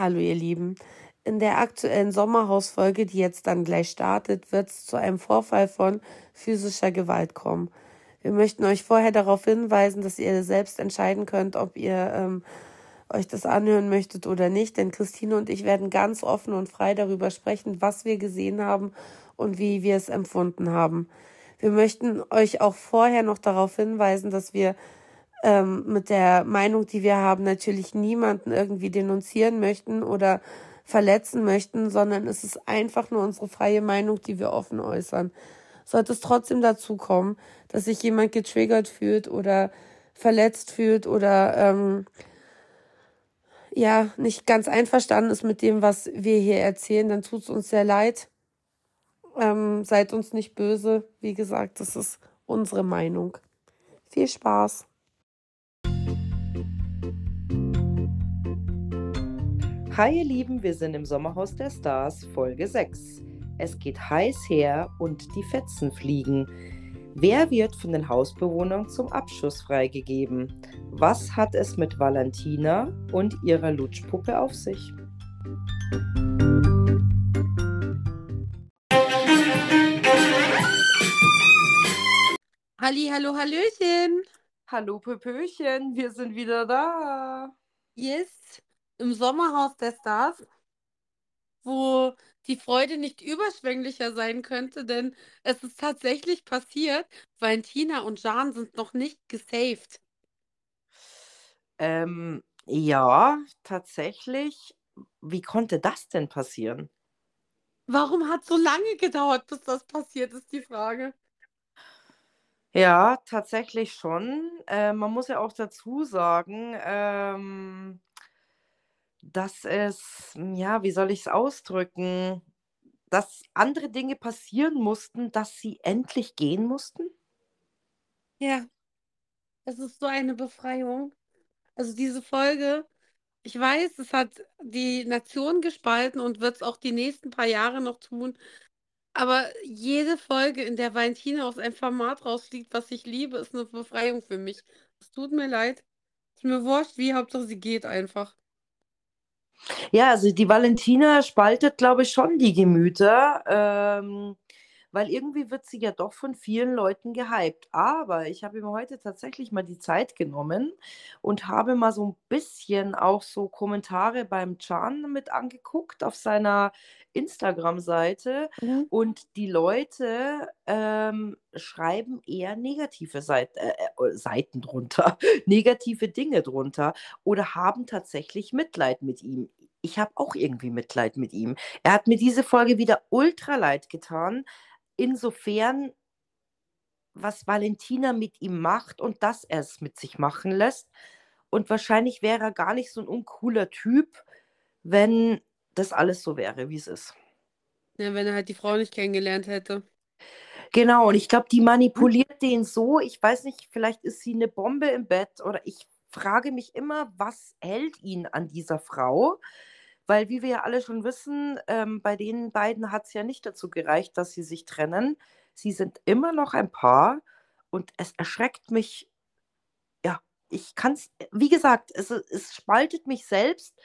Hallo ihr Lieben. In der aktuellen Sommerhausfolge, die jetzt dann gleich startet, wird es zu einem Vorfall von physischer Gewalt kommen. Wir möchten euch vorher darauf hinweisen, dass ihr selbst entscheiden könnt, ob ihr ähm, euch das anhören möchtet oder nicht. Denn Christine und ich werden ganz offen und frei darüber sprechen, was wir gesehen haben und wie wir es empfunden haben. Wir möchten euch auch vorher noch darauf hinweisen, dass wir ähm, mit der Meinung, die wir haben, natürlich niemanden irgendwie denunzieren möchten oder verletzen möchten, sondern es ist einfach nur unsere freie Meinung, die wir offen äußern. Sollte es trotzdem dazu kommen, dass sich jemand getriggert fühlt oder verletzt fühlt oder ähm, ja nicht ganz einverstanden ist mit dem, was wir hier erzählen, dann tut es uns sehr leid. Ähm, seid uns nicht böse. Wie gesagt, das ist unsere Meinung. Viel Spaß. Hi ihr Lieben, wir sind im Sommerhaus der Stars, Folge 6. Es geht heiß her und die Fetzen fliegen. Wer wird von den Hausbewohnern zum Abschuss freigegeben? Was hat es mit Valentina und ihrer Lutschpuppe auf sich? Halli, hallo, hallöchen. Hallo Pöpöchen, wir sind wieder da. Yes im Sommerhaus der Stars, wo die Freude nicht überschwänglicher sein könnte, denn es ist tatsächlich passiert. Valentina und Jan sind noch nicht gesaved. Ähm, ja, tatsächlich. Wie konnte das denn passieren? Warum hat so lange gedauert, bis das passiert, ist die Frage. Ja, tatsächlich schon. Äh, man muss ja auch dazu sagen, ähm, dass es, hm, ja, wie soll ich es ausdrücken, dass andere Dinge passieren mussten, dass sie endlich gehen mussten? Ja, es ist so eine Befreiung. Also diese Folge, ich weiß, es hat die Nation gespalten und wird es auch die nächsten paar Jahre noch tun. Aber jede Folge, in der Valentina aus einem Format rausfliegt, was ich liebe, ist eine Befreiung für mich. Es tut mir leid. Ist mir wurscht, wie, Hauptsache sie geht einfach. Ja, also die Valentina spaltet, glaube ich, schon die Gemüter, ähm, weil irgendwie wird sie ja doch von vielen Leuten gehypt. Aber ich habe mir heute tatsächlich mal die Zeit genommen und habe mal so ein bisschen auch so Kommentare beim Chan mit angeguckt auf seiner Instagram-Seite mhm. und die Leute ähm, schreiben eher negative Seit äh, äh Seiten drunter, negative Dinge drunter oder haben tatsächlich Mitleid mit ihm. Ich habe auch irgendwie Mitleid mit ihm. Er hat mir diese Folge wieder ultra leid getan, insofern, was Valentina mit ihm macht und dass er es mit sich machen lässt. Und wahrscheinlich wäre er gar nicht so ein uncooler Typ, wenn das alles so wäre, wie es ist. Ja, wenn er halt die Frau nicht kennengelernt hätte. Genau, und ich glaube, die manipuliert den so. Ich weiß nicht, vielleicht ist sie eine Bombe im Bett oder ich frage mich immer, was hält ihn an dieser Frau? Weil, wie wir ja alle schon wissen, ähm, bei den beiden hat es ja nicht dazu gereicht, dass sie sich trennen. Sie sind immer noch ein Paar und es erschreckt mich. Ja, ich kann es, wie gesagt, es, es spaltet mich selbst,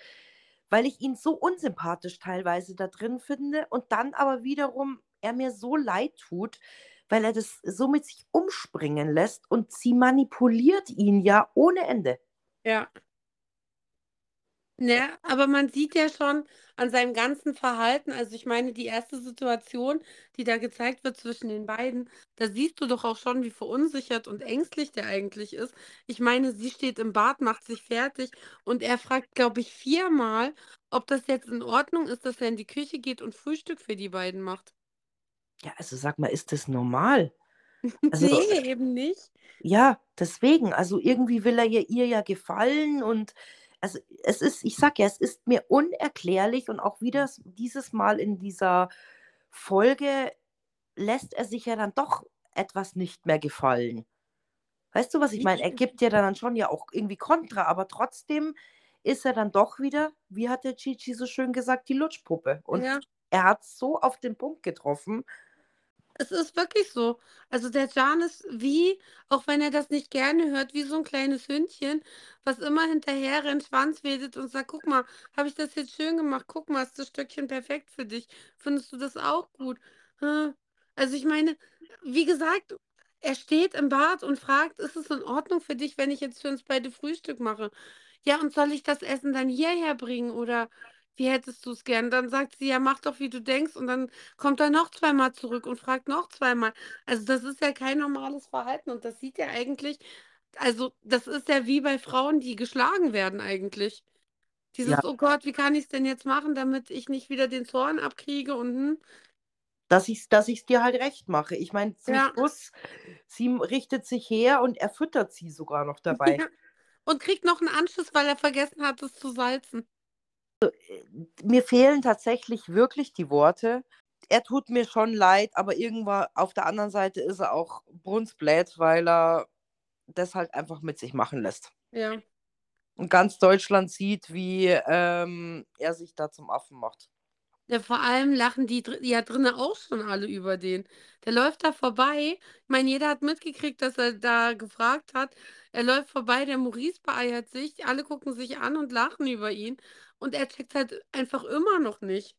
weil ich ihn so unsympathisch teilweise da drin finde und dann aber wiederum er mir so leid tut, weil er das so mit sich umspringen lässt und sie manipuliert ihn ja ohne Ende. Ja. Ja, aber man sieht ja schon an seinem ganzen Verhalten, also ich meine, die erste Situation, die da gezeigt wird zwischen den beiden, da siehst du doch auch schon, wie verunsichert und ängstlich der eigentlich ist. Ich meine, sie steht im Bad, macht sich fertig und er fragt, glaube ich, viermal, ob das jetzt in Ordnung ist, dass er in die Küche geht und Frühstück für die beiden macht. Ja, also sag mal, ist das normal? Also, nee, eben nicht. Ja, deswegen, also irgendwie will er ihr, ihr ja gefallen und also es ist, ich sag ja, es ist mir unerklärlich und auch wieder dieses Mal in dieser Folge lässt er sich ja dann doch etwas nicht mehr gefallen. Weißt du, was ich meine? Er gibt ja dann schon ja auch irgendwie Kontra, aber trotzdem ist er dann doch wieder, wie hat der Chichi so schön gesagt, die Lutschpuppe. Und ja. er hat so auf den Punkt getroffen. Es ist wirklich so. Also der Jan ist wie, auch wenn er das nicht gerne hört, wie so ein kleines Hündchen, was immer hinterher rennt, Schwanz wedelt und sagt, guck mal, habe ich das jetzt schön gemacht? Guck mal, ist das Stückchen perfekt für dich? Findest du das auch gut? Also ich meine, wie gesagt, er steht im Bad und fragt, ist es in Ordnung für dich, wenn ich jetzt für uns beide Frühstück mache? Ja, und soll ich das Essen dann hierher bringen oder wie hättest du es gern? Dann sagt sie, ja, mach doch, wie du denkst und dann kommt er noch zweimal zurück und fragt noch zweimal. Also das ist ja kein normales Verhalten und das sieht ja eigentlich, also das ist ja wie bei Frauen, die geschlagen werden eigentlich. Ja, Dieses, oh Gott, wie kann ich es denn jetzt machen, damit ich nicht wieder den Zorn abkriege und hm, dass ich es dass ich's dir halt recht mache. Ich meine, zum ja, Schluss, sie richtet sich her und er füttert sie sogar noch dabei. ja. Und kriegt noch einen Anschiss, weil er vergessen hat, es zu salzen. Mir fehlen tatsächlich wirklich die Worte. Er tut mir schon leid, aber irgendwann auf der anderen Seite ist er auch brunsblät, weil er das halt einfach mit sich machen lässt. Ja. Und ganz Deutschland sieht, wie ähm, er sich da zum Affen macht. Ja, vor allem lachen die dr- ja drinnen auch schon alle über den. Der läuft da vorbei. Ich meine, jeder hat mitgekriegt, dass er da gefragt hat. Er läuft vorbei, der Maurice beeiert sich, alle gucken sich an und lachen über ihn. Und er checkt halt einfach immer noch nicht.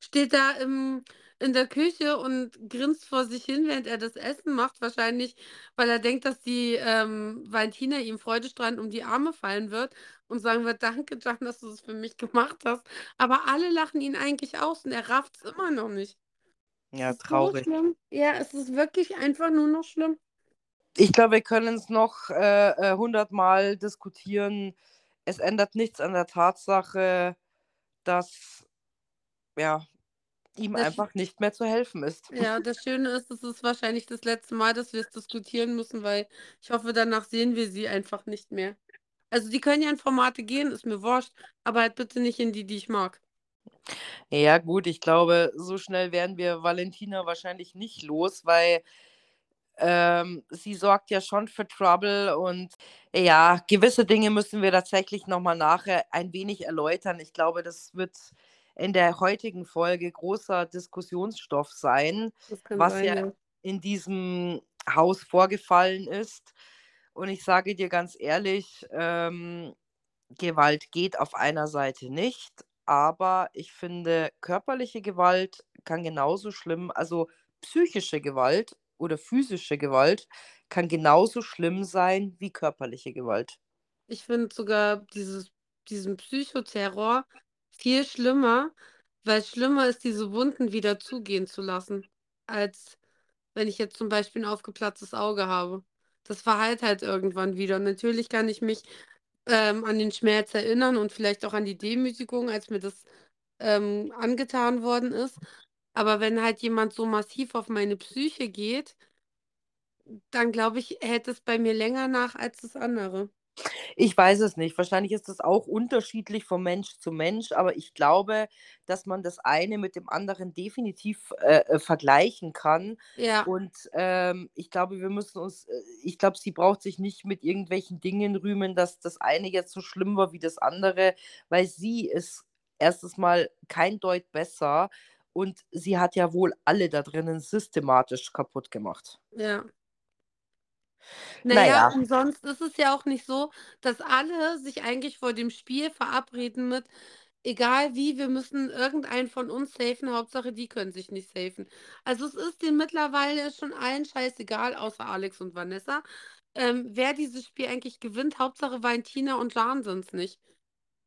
Steht da im, in der Küche und grinst vor sich hin, während er das Essen macht. Wahrscheinlich, weil er denkt, dass die ähm, Valentina ihm freudestrahlend um die Arme fallen wird und sagen wird, danke, Jan, dass du es für mich gemacht hast. Aber alle lachen ihn eigentlich aus und er rafft es immer noch nicht. Ja, ist so traurig. schlimm. Ja, es ist wirklich einfach nur noch schlimm. Ich glaube, wir können es noch äh, hundertmal diskutieren. Es ändert nichts an der Tatsache, dass ja, ihm Das, einfach nicht mehr zu helfen ist. ja, das Schöne ist, es ist wahrscheinlich das letzte Mal, dass wir es diskutieren müssen, weil ich hoffe, danach sehen wir sie einfach nicht mehr. Also die können ja in Formate gehen, ist mir wurscht, aber halt bitte nicht in die, die ich mag. Ja, gut, ich glaube, so schnell werden wir Valentina wahrscheinlich nicht los, weil ähm, sie sorgt ja schon für Trouble und ja, gewisse Dinge müssen wir tatsächlich nochmal nachher ein wenig erläutern. Ich glaube, das wird in der heutigen Folge großer Diskussionsstoff sein, was sein, ja ja. in diesem Haus vorgefallen ist. Und ich sage dir ganz ehrlich, ähm, Gewalt geht auf einer Seite nicht, aber ich finde, körperliche Gewalt kann genauso schlimm, also psychische Gewalt oder physische Gewalt kann genauso schlimm sein wie körperliche Gewalt. Ich finde sogar dieses, diesen Psychoterror viel schlimmer, weil schlimmer ist, diese Wunden wieder zugehen zu lassen, als wenn ich jetzt zum Beispiel ein aufgeplatztes Auge habe. Das verheilt halt irgendwann wieder. Und natürlich kann ich mich ähm, an den Schmerz erinnern und vielleicht auch an die Demütigung, als mir das ähm, angetan worden ist. Aber wenn halt jemand so massiv auf meine Psyche geht, dann glaube ich, hält es bei mir länger nach als das andere. Ich weiß es nicht. Wahrscheinlich ist das auch unterschiedlich von Mensch zu Mensch, aber ich glaube, dass man das eine mit dem anderen definitiv äh, äh, vergleichen kann. Ja, Und ähm, ich glaube, wir müssen uns, äh, ich glaube, sie braucht sich nicht mit irgendwelchen Dingen rühmen, dass das eine jetzt so schlimm war wie das andere, weil sie ist erstens mal kein Deut besser und sie hat ja wohl alle da drinnen systematisch kaputt gemacht. ja. Naja, Naja, und sonst ist es ja auch nicht so, dass alle sich eigentlich vor dem Spiel verabreden mit, egal wie, wir müssen irgendeinen von uns safen, Hauptsache die können sich nicht safen. Also es ist denen mittlerweile schon allen scheißegal, außer Alex und Vanessa, ähm, wer dieses Spiel eigentlich gewinnt. Hauptsache Valentina und Jan sind es nicht.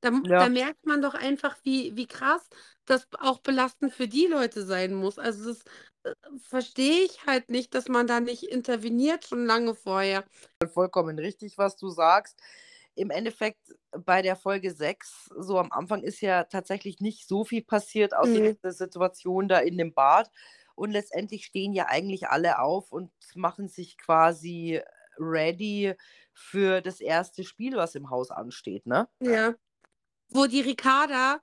Da, da ja. merkt man doch einfach, wie, wie krass das auch belastend für die Leute sein muss. Also das äh, verstehe ich halt nicht, dass man da nicht interveniert schon lange vorher. vollkommen richtig, was du sagst. Im Endeffekt bei der Folge 6, so am Anfang ist ja tatsächlich nicht so viel passiert, außer Mhm. dieser Situation da in dem Bad. Und letztendlich stehen ja eigentlich alle auf und machen sich quasi ready für das erste Spiel, was im Haus ansteht, ne? Ja. Wo die Ricarda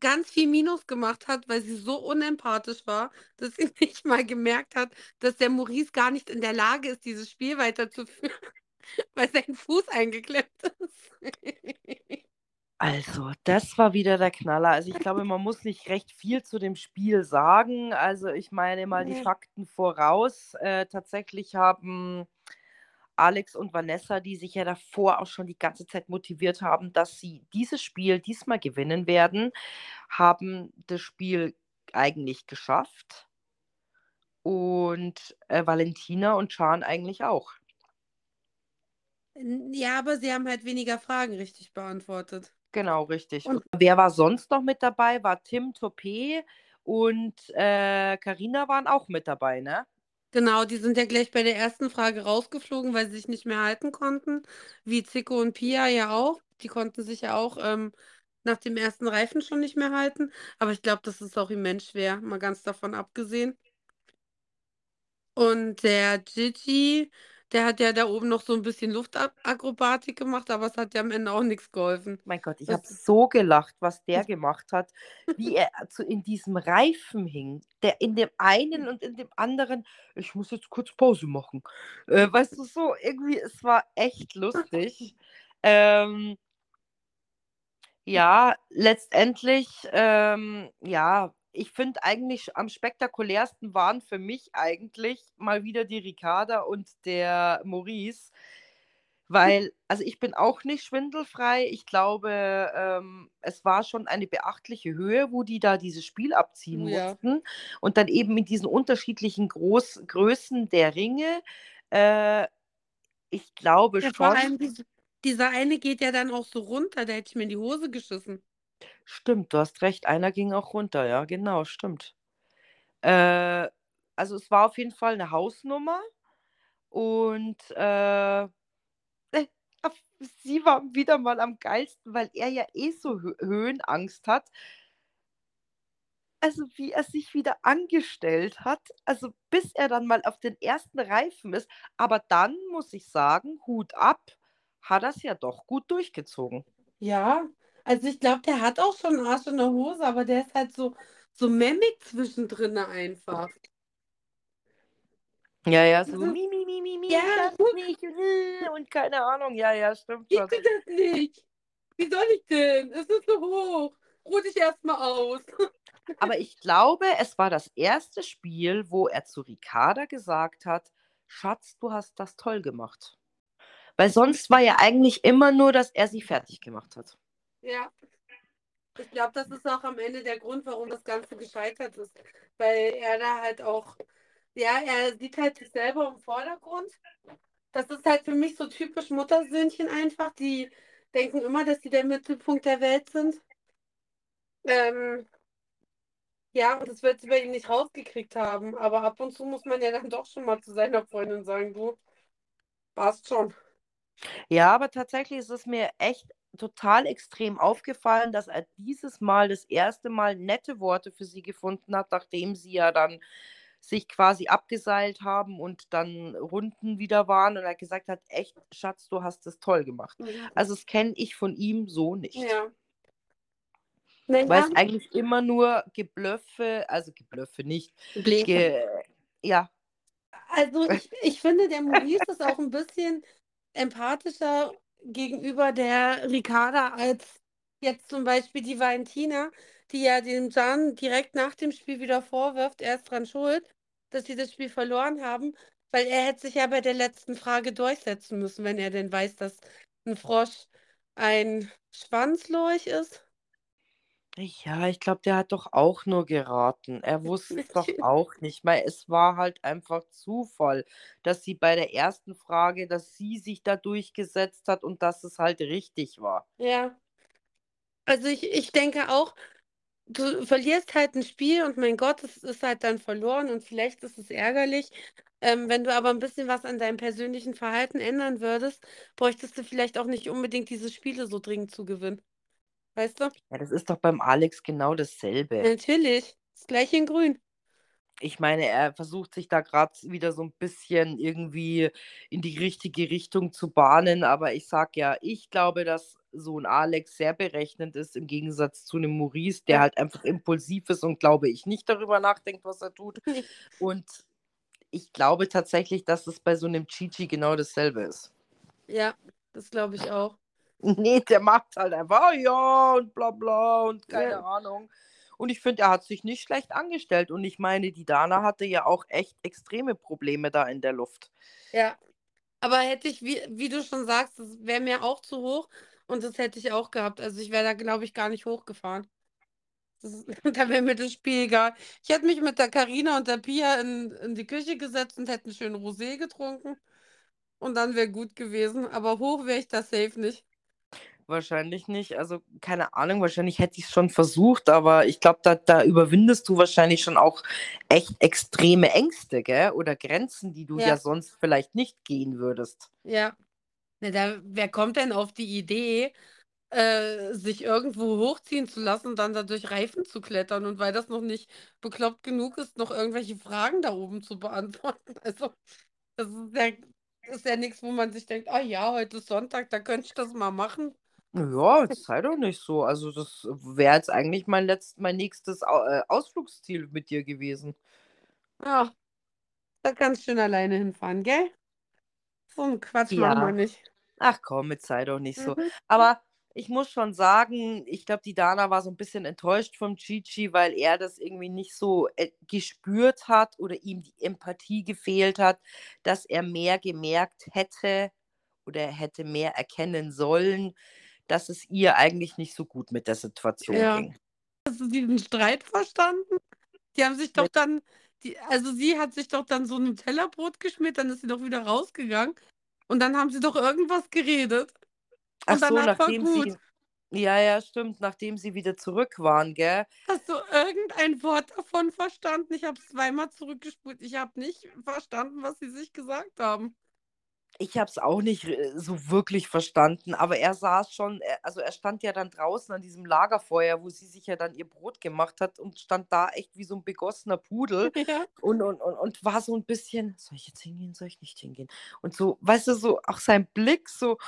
ganz viel Minus gemacht hat, weil sie so unempathisch war, dass sie nicht mal gemerkt hat, dass der Maurice gar nicht in der Lage ist, dieses Spiel weiterzuführen, weil sein Fuß eingeklemmt ist. Also, das war wieder der Knaller. Also, ich glaube, man muss nicht recht viel zu dem Spiel sagen. Also, ich meine mal die. Fakten voraus. Äh, tatsächlich haben Alex und Vanessa, die sich ja davor auch schon die ganze Zeit motiviert haben, dass sie dieses Spiel diesmal gewinnen werden, haben das Spiel eigentlich geschafft. Und äh, Valentina und Chan eigentlich auch. Ja, aber sie haben halt weniger Fragen richtig beantwortet. Genau, richtig. Und- wer war sonst noch mit dabei? War Tim Topé und äh, Carina waren auch mit dabei, ne? Genau, die sind ja gleich bei der ersten Frage rausgeflogen, weil sie sich nicht mehr halten konnten. Wie Zico und Pia ja auch. Die konnten sich ja auch ähm, nach dem ersten Reifen schon nicht mehr halten. Aber ich glaube, das ist auch immens schwer, mal ganz davon abgesehen. Und der Gigi, der hat ja da oben noch so ein bisschen Luftakrobatik gemacht, aber es hat ja am Ende auch nichts geholfen. Mein Gott, ich habe so gelacht, was der gemacht hat, wie er zu, in diesem Reifen hing. Der in dem einen und in dem anderen, ich muss jetzt kurz Pause machen. Äh, weißt du, so irgendwie, es war echt lustig. ähm, ja, letztendlich, ähm, ja, ich finde eigentlich am spektakulärsten waren für mich eigentlich mal wieder die Ricarda und der Maurice. Weil, also ich bin auch nicht schwindelfrei. Ich glaube, ähm, es war schon eine beachtliche Höhe, wo die da dieses Spiel abziehen Oh ja. mussten. Und dann eben mit diesen unterschiedlichen Groß Größen der Ringe. Äh, ich glaube Ja, vor schon. allem diese, dieser eine geht ja dann auch so runter, da hätte ich mir in die Hose geschissen. Stimmt, du hast recht. Einer ging auch runter, ja, genau, stimmt. Äh, also es war auf jeden Fall eine Hausnummer und äh, äh, sie war wieder mal am geilsten, weil er ja eh so Hö Höhenangst hat. Also wie er sich wieder angestellt hat, also bis er dann mal auf den ersten Reifen ist. Aber dann muss ich sagen, Hut ab, hat er es ja doch gut durchgezogen. Ja, also ich glaube, der hat auch schon einen Arsch in der Hose, aber der ist halt so, so memmig zwischendrin einfach. Ja, ja, so Also- mi, mi, mi, mi, mi, Ja, ich schaff's guck. nicht und, äh, und keine Ahnung. Ja, ja, stimmt schon. Ich will das nicht. Wie soll ich denn? Es ist so hoch. Ruh dich erstmal aus. Aber ich glaube, es war das erste Spiel, wo er zu Ricarda gesagt hat, Schatz, du hast das toll gemacht. Weil sonst war ja eigentlich immer nur, dass er sie fertig gemacht hat. Ja. Ich glaube, das ist auch am Ende der Grund, warum das Ganze gescheitert ist. Weil er da halt auch, ja, er sieht halt sich selber im Vordergrund. Das ist halt für mich so typisch Muttersöhnchen einfach, die denken immer, dass sie der Mittelpunkt der Welt sind. Ähm, ja, und das wird sie bei ihm nicht rausgekriegt haben. Aber ab und zu muss man ja dann doch schon mal zu seiner Freundin sagen, du, passt schon. Ja, aber tatsächlich ist es mir echt total extrem aufgefallen, dass er dieses Mal das erste Mal nette Worte für sie gefunden hat, nachdem sie ja dann sich quasi abgeseilt haben und dann Runden wieder waren und er gesagt hat, echt, Schatz, du hast es toll gemacht. Also das kenne ich von ihm so nicht. Ja. Weil es eigentlich immer nur Geblöffe, also Geblöffe nicht, ge, ja, Also ich, ich finde, der Maurice ist auch ein bisschen empathischer gegenüber der Ricarda als jetzt zum Beispiel die Valentina, die ja dem Jan direkt nach dem Spiel wieder vorwirft, er ist dran schuld, dass sie das Spiel verloren haben, weil er hätte sich ja bei der letzten Frage durchsetzen müssen, wenn er denn weiß, dass ein Frosch ein Schwanzlurch ist. Ja, ich glaube, der hat doch auch nur geraten. Er wusste es doch auch nicht, weil es war halt einfach Zufall, dass sie bei der ersten Frage, dass sie sich da durchgesetzt hat und dass es halt richtig war. Ja. Also ich, ich denke auch, du verlierst halt ein Spiel und mein Gott, es ist halt dann verloren und vielleicht ist es ärgerlich. Ähm, wenn du aber ein bisschen was an deinem persönlichen Verhalten ändern würdest, bräuchtest du vielleicht auch nicht unbedingt diese Spiele so dringend zu gewinnen. Weißt du? Ja, das ist doch beim Alex genau dasselbe. Natürlich. Das gleiche in Grün. Ich meine, er versucht sich da gerade wieder so ein bisschen irgendwie in die richtige Richtung zu bahnen, aber ich sag ja, ich glaube, dass so ein Alex sehr berechnend ist im Gegensatz zu einem Maurice, der halt einfach impulsiv ist und glaube ich nicht darüber nachdenkt, was er tut. Und ich glaube tatsächlich, dass es bei so einem Chichi genau dasselbe ist. Ja, das glaube ich auch. Nee, der macht halt einfach, ja und bla bla und keine Ja. Ahnung. Und ich finde, er hat sich nicht schlecht angestellt. Und ich meine, die Dana hatte ja auch echt extreme Probleme da in der Luft. Ja. Aber hätte ich, wie, wie du schon sagst, das wäre mir auch zu hoch und das hätte ich auch gehabt. Also ich wäre da, glaube ich, gar nicht hochgefahren. Das da wäre mir das Spiel egal. Ich hätte mich mit der Karina und der Pia in, in die Küche gesetzt und hätte einen schönen Rosé getrunken. Und dann wäre gut gewesen. Aber hoch wäre ich da safe nicht. Wahrscheinlich nicht. Also keine Ahnung, wahrscheinlich hätte ich es schon versucht, aber ich glaube, da, da überwindest du wahrscheinlich schon auch echt extreme Ängste, gell? Oder Grenzen, die du ja, Ja. sonst vielleicht nicht gehen würdest. Ja. Na, da, wer kommt denn auf die Idee, äh, sich irgendwo hochziehen zu lassen und dann da durch Reifen zu klettern und weil das noch nicht bekloppt genug ist, noch irgendwelche Fragen da oben zu beantworten? Also, das ist ja, das ist ja nichts, wo man sich denkt, ah ja, heute ist Sonntag, da könnte ich das mal machen. Ja, jetzt sei doch nicht so. Also das wäre jetzt eigentlich mein letzt, mein nächstes Au äh, Ausflugsziel mit dir gewesen. Ja, da kannst du schön alleine hinfahren, gell? So einen Quatsch machen wir Ja. nicht. Ach komm, jetzt sei doch nicht so. Mhm. Aber ich muss schon sagen, ich glaube, die Dana war so ein bisschen enttäuscht vom Gigi, weil er das irgendwie nicht so äh, gespürt hat oder ihm die Empathie gefehlt hat, dass er mehr gemerkt hätte oder er hätte mehr erkennen sollen, dass es ihr eigentlich nicht so gut mit der Situation Ja. ging. Hast du diesen Streit verstanden? Die haben sich doch Mit- dann, die, also sie hat sich doch dann so ein Tellerbrot geschmiert, dann ist sie doch wieder rausgegangen und dann haben sie doch irgendwas geredet. Ach so, nachdem gut. sie. Ja, ja, stimmt, nachdem sie wieder zurück waren, gell? Hast du irgendein Wort davon verstanden? Ich habe es zweimal zurückgespult. Ich habe nicht verstanden, was sie sich gesagt haben. Ich habe es auch nicht äh, so wirklich verstanden, aber er saß schon, er, also er stand ja dann draußen an diesem Lagerfeuer, wo sie sich ja dann ihr Brot gemacht hat und stand da echt wie so ein begossener Pudel Ja. und, und, und, und war so ein bisschen, soll ich jetzt hingehen, soll ich nicht hingehen? Und so, weißt du, so auch sein Blick so,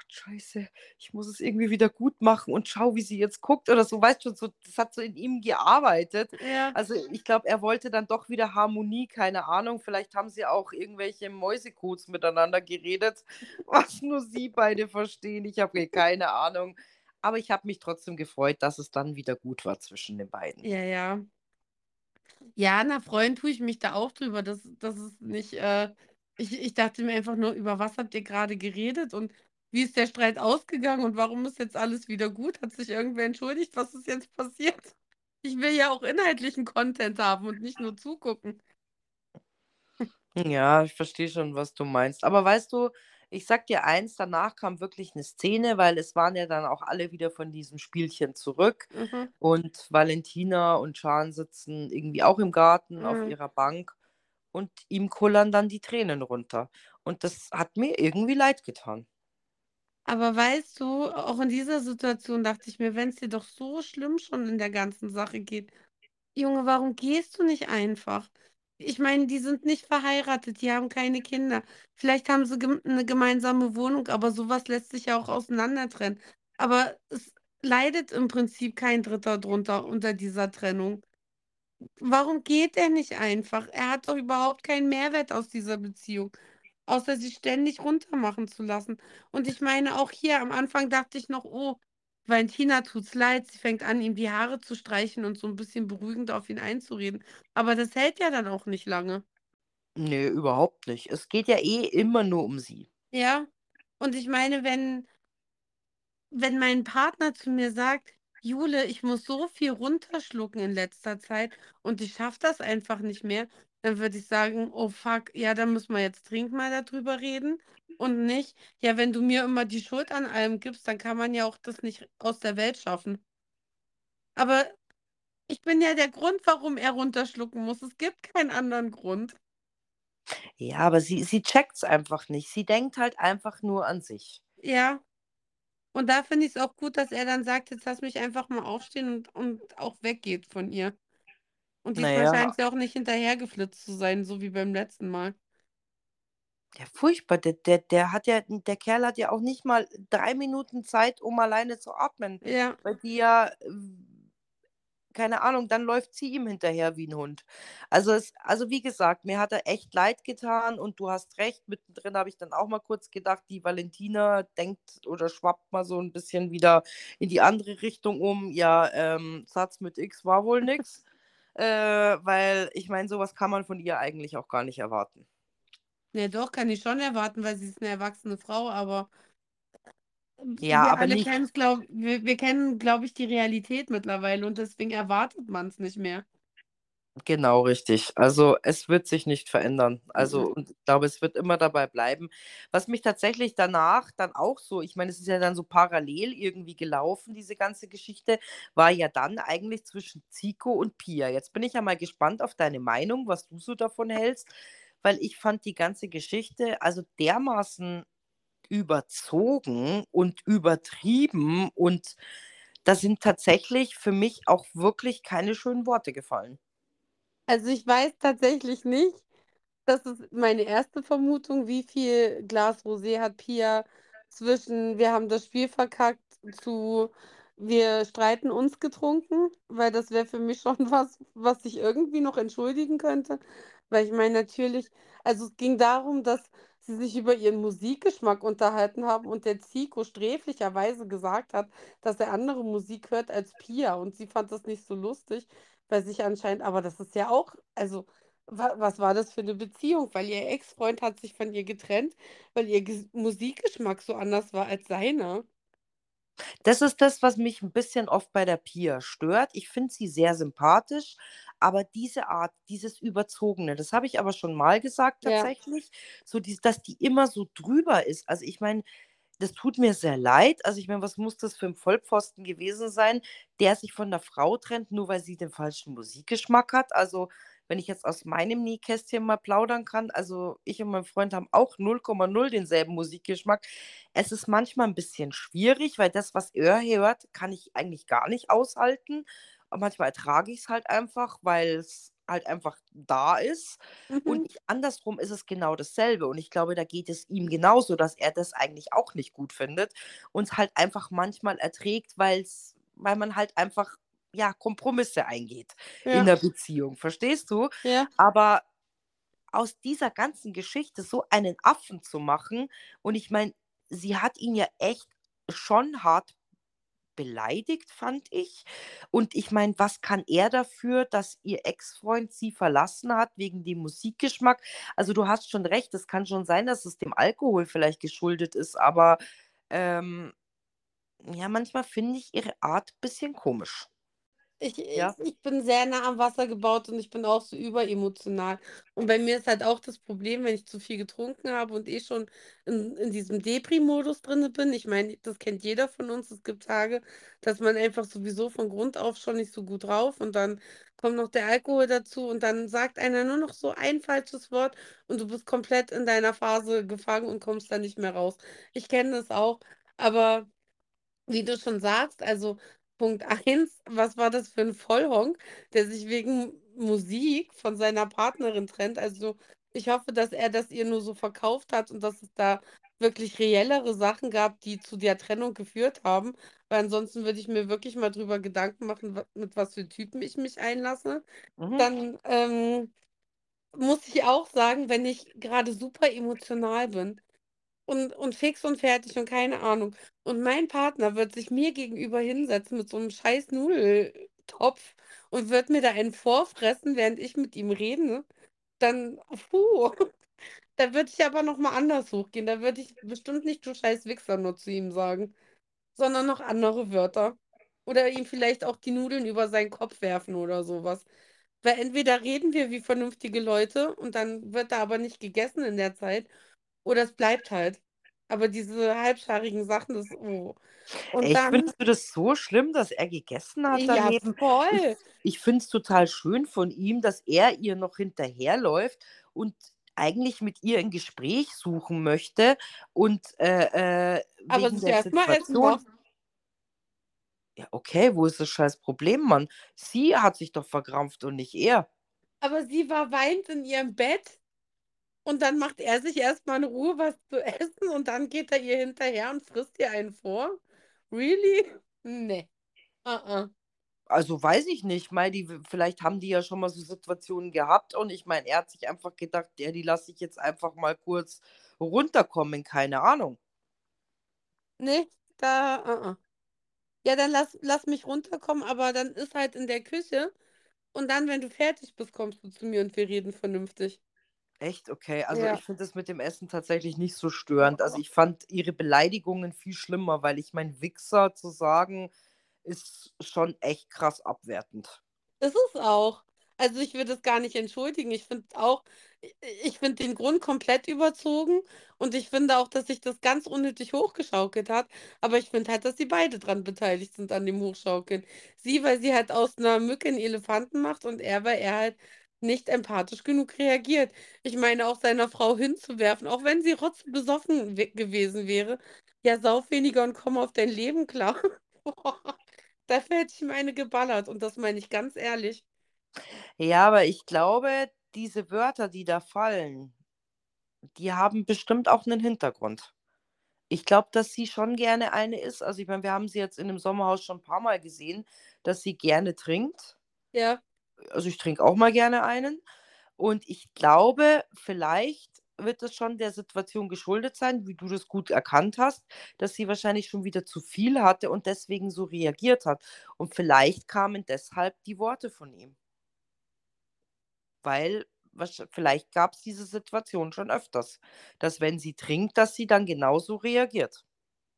Gott, scheiße, ich muss es irgendwie wieder gut machen und schau, wie sie jetzt guckt oder so, weißt du, so, das hat so in ihm gearbeitet. Ja. Also ich glaube, er wollte dann doch wieder Harmonie, keine Ahnung. Vielleicht haben sie auch irgendwelche Mäusecodes miteinander geredet, was nur sie beide verstehen. Ich habe keine Ahnung. Aber ich habe mich trotzdem gefreut, dass es dann wieder gut war zwischen den beiden. Ja, ja. Ja, na, freuen tue ich mich da auch drüber. Das, das ist nicht, äh, ich, ich dachte mir einfach nur, über was habt ihr gerade geredet und wie ist der Streit ausgegangen und warum ist jetzt alles wieder gut? Hat sich irgendwer entschuldigt? Was ist jetzt passiert? Ich will ja auch inhaltlichen Content haben und nicht nur zugucken. Ja, ich verstehe schon, was du meinst. Aber weißt du, ich sag dir eins, danach kam wirklich eine Szene, weil es waren ja dann auch alle wieder von diesem Spielchen zurück. Mhm. Und Valentina und Chan sitzen irgendwie auch im Garten auf Mhm. ihrer Bank und ihm kullern dann die Tränen runter. Und das hat mir irgendwie leid getan. Aber weißt du, auch in dieser Situation dachte ich mir, wenn es dir doch so schlimm schon in der ganzen Sache geht, Junge, warum gehst du nicht einfach? Ich meine, die sind nicht verheiratet, die haben keine Kinder. Vielleicht haben sie eine gemeinsame Wohnung, aber sowas lässt sich ja auch auseinandertrennen. Aber es leidet im Prinzip kein Dritter drunter unter dieser Trennung. Warum geht er nicht einfach? Er hat doch überhaupt keinen Mehrwert aus dieser Beziehung, außer sie ständig runtermachen zu lassen. Und ich meine, auch hier am Anfang dachte ich noch, oh, Valentina tut's leid, sie fängt an, ihm die Haare zu streichen und so ein bisschen beruhigend auf ihn einzureden. Aber das hält ja dann auch nicht lange. Nee, überhaupt nicht. Es geht ja eh immer nur um sie. Ja? Und ich meine, wenn, wenn mein Partner zu mir sagt, Jule, ich muss so viel runterschlucken in letzter Zeit und ich schaffe das einfach nicht mehr, dann würde ich sagen, oh fuck, ja, dann müssen wir jetzt dringend mal darüber reden. Und nicht, ja, wenn du mir immer die Schuld an allem gibst, dann kann man ja auch das nicht aus der Welt schaffen. Aber ich bin ja der Grund, warum er runterschlucken muss. Es gibt keinen anderen Grund. Ja, aber sie, sie checkt's einfach nicht. Sie denkt halt einfach nur an sich. Ja. Und da finde ich es auch gut, dass er dann sagt, jetzt lass mich einfach mal aufstehen und, und auch weggeht von ihr. Und diesmal Naja, scheint sie auch nicht hinterhergeflitzt zu sein, so wie beim letzten Mal. ja, furchtbar. Der, der, der hat ja, der Kerl hat ja auch nicht mal drei Minuten Zeit, um alleine zu atmen. Ja, Weil die ja, äh, keine Ahnung, dann läuft sie ihm hinterher wie ein Hund. Also es also wie gesagt, mir hat er echt leid getan und du hast recht, mittendrin habe ich dann auch mal kurz gedacht, die Valentina denkt oder schwappt mal so ein bisschen wieder in die andere Richtung um. Ja, ähm, Satz mit X war wohl nix, äh, weil ich meine, sowas kann man von ihr eigentlich auch gar nicht erwarten. Ne, doch, kann ich schon erwarten, weil sie ist eine erwachsene Frau, aber Ja, wir aber nicht glaub wir wir kennen, glaube ich, die Realität mittlerweile und deswegen erwartet man es nicht mehr. Genau, richtig. Also, es wird sich nicht verändern. Also, Mhm. und ich glaube, es wird immer dabei bleiben. Was mich tatsächlich danach dann auch so ich meine, es ist ja dann so parallel irgendwie gelaufen, diese ganze Geschichte, war ja dann eigentlich zwischen Zico und Pia. Jetzt bin ich ja mal gespannt auf deine Meinung, was du so davon hältst, weil ich fand die ganze Geschichte also dermaßen überzogen und übertrieben und da sind tatsächlich für mich auch wirklich keine schönen Worte gefallen. Also, ich weiß tatsächlich nicht das ist meine erste Vermutung, wie viel Glas Rosé hat Pia zwischen „Wir haben das Spiel verkackt“ zu „Wir streiten uns“ getrunken, weil das wäre für mich schon was, was ich irgendwie noch entschuldigen könnte. Weil ich meine natürlich also, es ging darum, dass sie sich über ihren Musikgeschmack unterhalten haben und der Zico sträflicherweise gesagt hat, dass er andere Musik hört als Pia und sie fand das nicht so lustig, weil sich anscheinend aber das ist ja auch also Wa was war das für 'ne Beziehung? Weil ihr Ex-Freund hat sich von ihr getrennt, weil ihr Ges Musikgeschmack so anders war als seiner. Das ist das, was mich 'n bisschen oft bei der Pia stört. Ich finde sie sehr sympathisch, aber diese Art, dieses Überzogene, das habe ich aber schon mal gesagt Ja. tatsächlich, so dies dass die immer so drüber ist. Also, ich meine, das tut mir sehr leid. Also, ich meine, was muss das für 'n Vollpfosten gewesen sein, der sich von 'ner Frau trennt, nur weil sie den falschen Musikgeschmack hat? Also, wenn ich jetzt aus meinem Nähkästchen mal plaudern kann, also, ich und mein Freund haben auch 0,0 denselben Musikgeschmack. Es ist manchmal 'n bisschen schwierig, weil das, was er hört, kann ich eigentlich gar nicht aushalten. Und manchmal ertrage ich's halt einfach, weil's halt einfach da ist. Und Mhm. ich andersrum ist es genau dasselbe. Und ich glaube, da geht es ihm genauso, dass er das eigentlich auch nicht gut findet und halt einfach manchmal erträgt, weil's weil man halt einfach, ja, Kompromisse eingeht in Ja. der Beziehung, verstehst du? Ja. Aber aus dieser ganzen Geschichte so einen Affen zu machen und ich meine, sie hat ihn ja echt schon hart beleidigt, fand ich. Und ich meine, was kann er dafür, dass ihr Ex-Freund sie verlassen hat wegen dem Musikgeschmack? Also, du hast schon recht, es kann schon sein, dass es dem Alkohol vielleicht geschuldet ist, aber, ähm, ja, manchmal finde ich ihre Art bisschen komisch. Ich ich Ja. ich bin sehr nah am Wasser gebaut und ich bin auch so überemotional. Und bei mir ist halt auch das Problem, wenn ich zu viel getrunken habe und eh schon in in diesem Depri-Modus drinne bin. Ich meine, das kennt jeder von uns. Es gibt Tage, dass man einfach sowieso von Grund auf schon nicht so gut drauf und dann kommt noch der Alkohol dazu und dann sagt einer nur noch so ein falsches Wort und du bist komplett in deiner Phase gefangen und kommst da nicht mehr raus. Ich kenne das auch, aber wie du schon sagst, also Punkt eins, was war das für 'n Vollhonk, der sich wegen Musik von seiner Partnerin trennt? Also, ich hoffe, dass er das ihr nur so verkauft hat und dass es da wirklich reellere Sachen gab, die zu der Trennung geführt haben, weil ansonsten würde ich mir wirklich mal drüber Gedanken machen, mit was für Typen ich mich einlasse. Mhm. Dann, ähm, muss ich auch sagen, wenn ich grade super emotional bin und und fix und fertig und keine Ahnung. Und mein Partner wird sich mir gegenüber hinsetzen mit so 'nem scheiß Nudeltopf und wird mir da einen vorfressen, während ich mit ihm rede, dann puh, da würde ich aber noch mal anders hochgehen. Da würde ich bestimmt nicht: „Du scheiß Wichser“ nur zu ihm sagen, sondern noch andere Wörter oder ihm vielleicht auch die Nudeln über seinen Kopf werfen oder so was. Weil entweder reden wir wie vernünftige Leute und dann wird da aber nicht gegessen in der Zeit oder es bleibt halt. Aber diese halbscharigen Sachen, das oh. Und dann findest du das so schlimm, dass er gegessen hat Ja, daneben? Ich voll. ich finde es total schön von ihm, dass er ihr noch hinterherläuft und eigentlich mit ihr 'n Gespräch suchen möchte und, äh, äh, Aber wegen sich der erst mal essen darf. Ja, okay, wo ist das scheiß Problem, Mann? Sie hat sich doch verkrampft und nicht er. Aber sie war weinend in ihrem Bett und dann macht er sich erst mal in Ruhe was zu essen und dann geht er ihr hinterher und frisst ihr einen vor? Really? Ne. A a. Also weiß ich nicht, mei, die, vielleicht haben die ja schon mal so Situationen gehabt und ich meine, er hat sich einfach gedacht, ja, die lasse ich jetzt einfach mal kurz runterkommen, keine Ahnung. Nee, da, uh -uh. Ja, dann lass, lass mich runterkommen, aber dann ist halt in der Küche und dann, wenn du fertig bist, kommst du zu mir und wir reden vernünftig. Echt? Okay. Also Ja. ich finde das mit dem Essen tatsächlich nicht so störend. Also ich fand ihre Beleidigungen viel schlimmer, weil ich mein Wichser zu sagen, ist schon echt krass abwertend. Ist es auch. Also ich würde es gar nicht entschuldigen. Ich finde auch, ich- ich finde den Grund komplett überzogen und ich finde auch, dass sich das ganz unnötig hochgeschaukelt hat. Aber ich finde halt, dass sie beide dran beteiligt sind an dem Hochschaukeln. Sie, weil sie halt aus einer Mücke einen Elefanten macht und er, weil er halt nicht empathisch genug reagiert. Ich meine, auch seiner Frau hinzuwerfen, auch wenn sie rotzbesoffen we- gewesen wäre. Ja, sauf weniger und komm auf dein Leben klar. Boah, dafür hätte ich ihm eine geballert und das meine ich ganz ehrlich. Ja, aber ich glaube, diese Wörter, die da fallen, die haben bestimmt auch einen Hintergrund. Ich glaube, dass sie schon gerne eine ist. Also ich meine, wir haben sie jetzt in dem Sommerhaus schon ein paar Mal gesehen, dass sie gerne trinkt. Ja, Also ich trinke auch mal gerne einen. Und ich glaube, vielleicht wird es schon der Situation geschuldet sein, wie du das gut erkannt hast, dass sie wahrscheinlich schon wieder zu viel hatte und deswegen so reagiert hat. Und vielleicht kamen deshalb die Worte von ihm. Weil wahrsch- vielleicht gab es diese Situation schon öfters, dass wenn sie trinkt, dass sie dann genauso reagiert.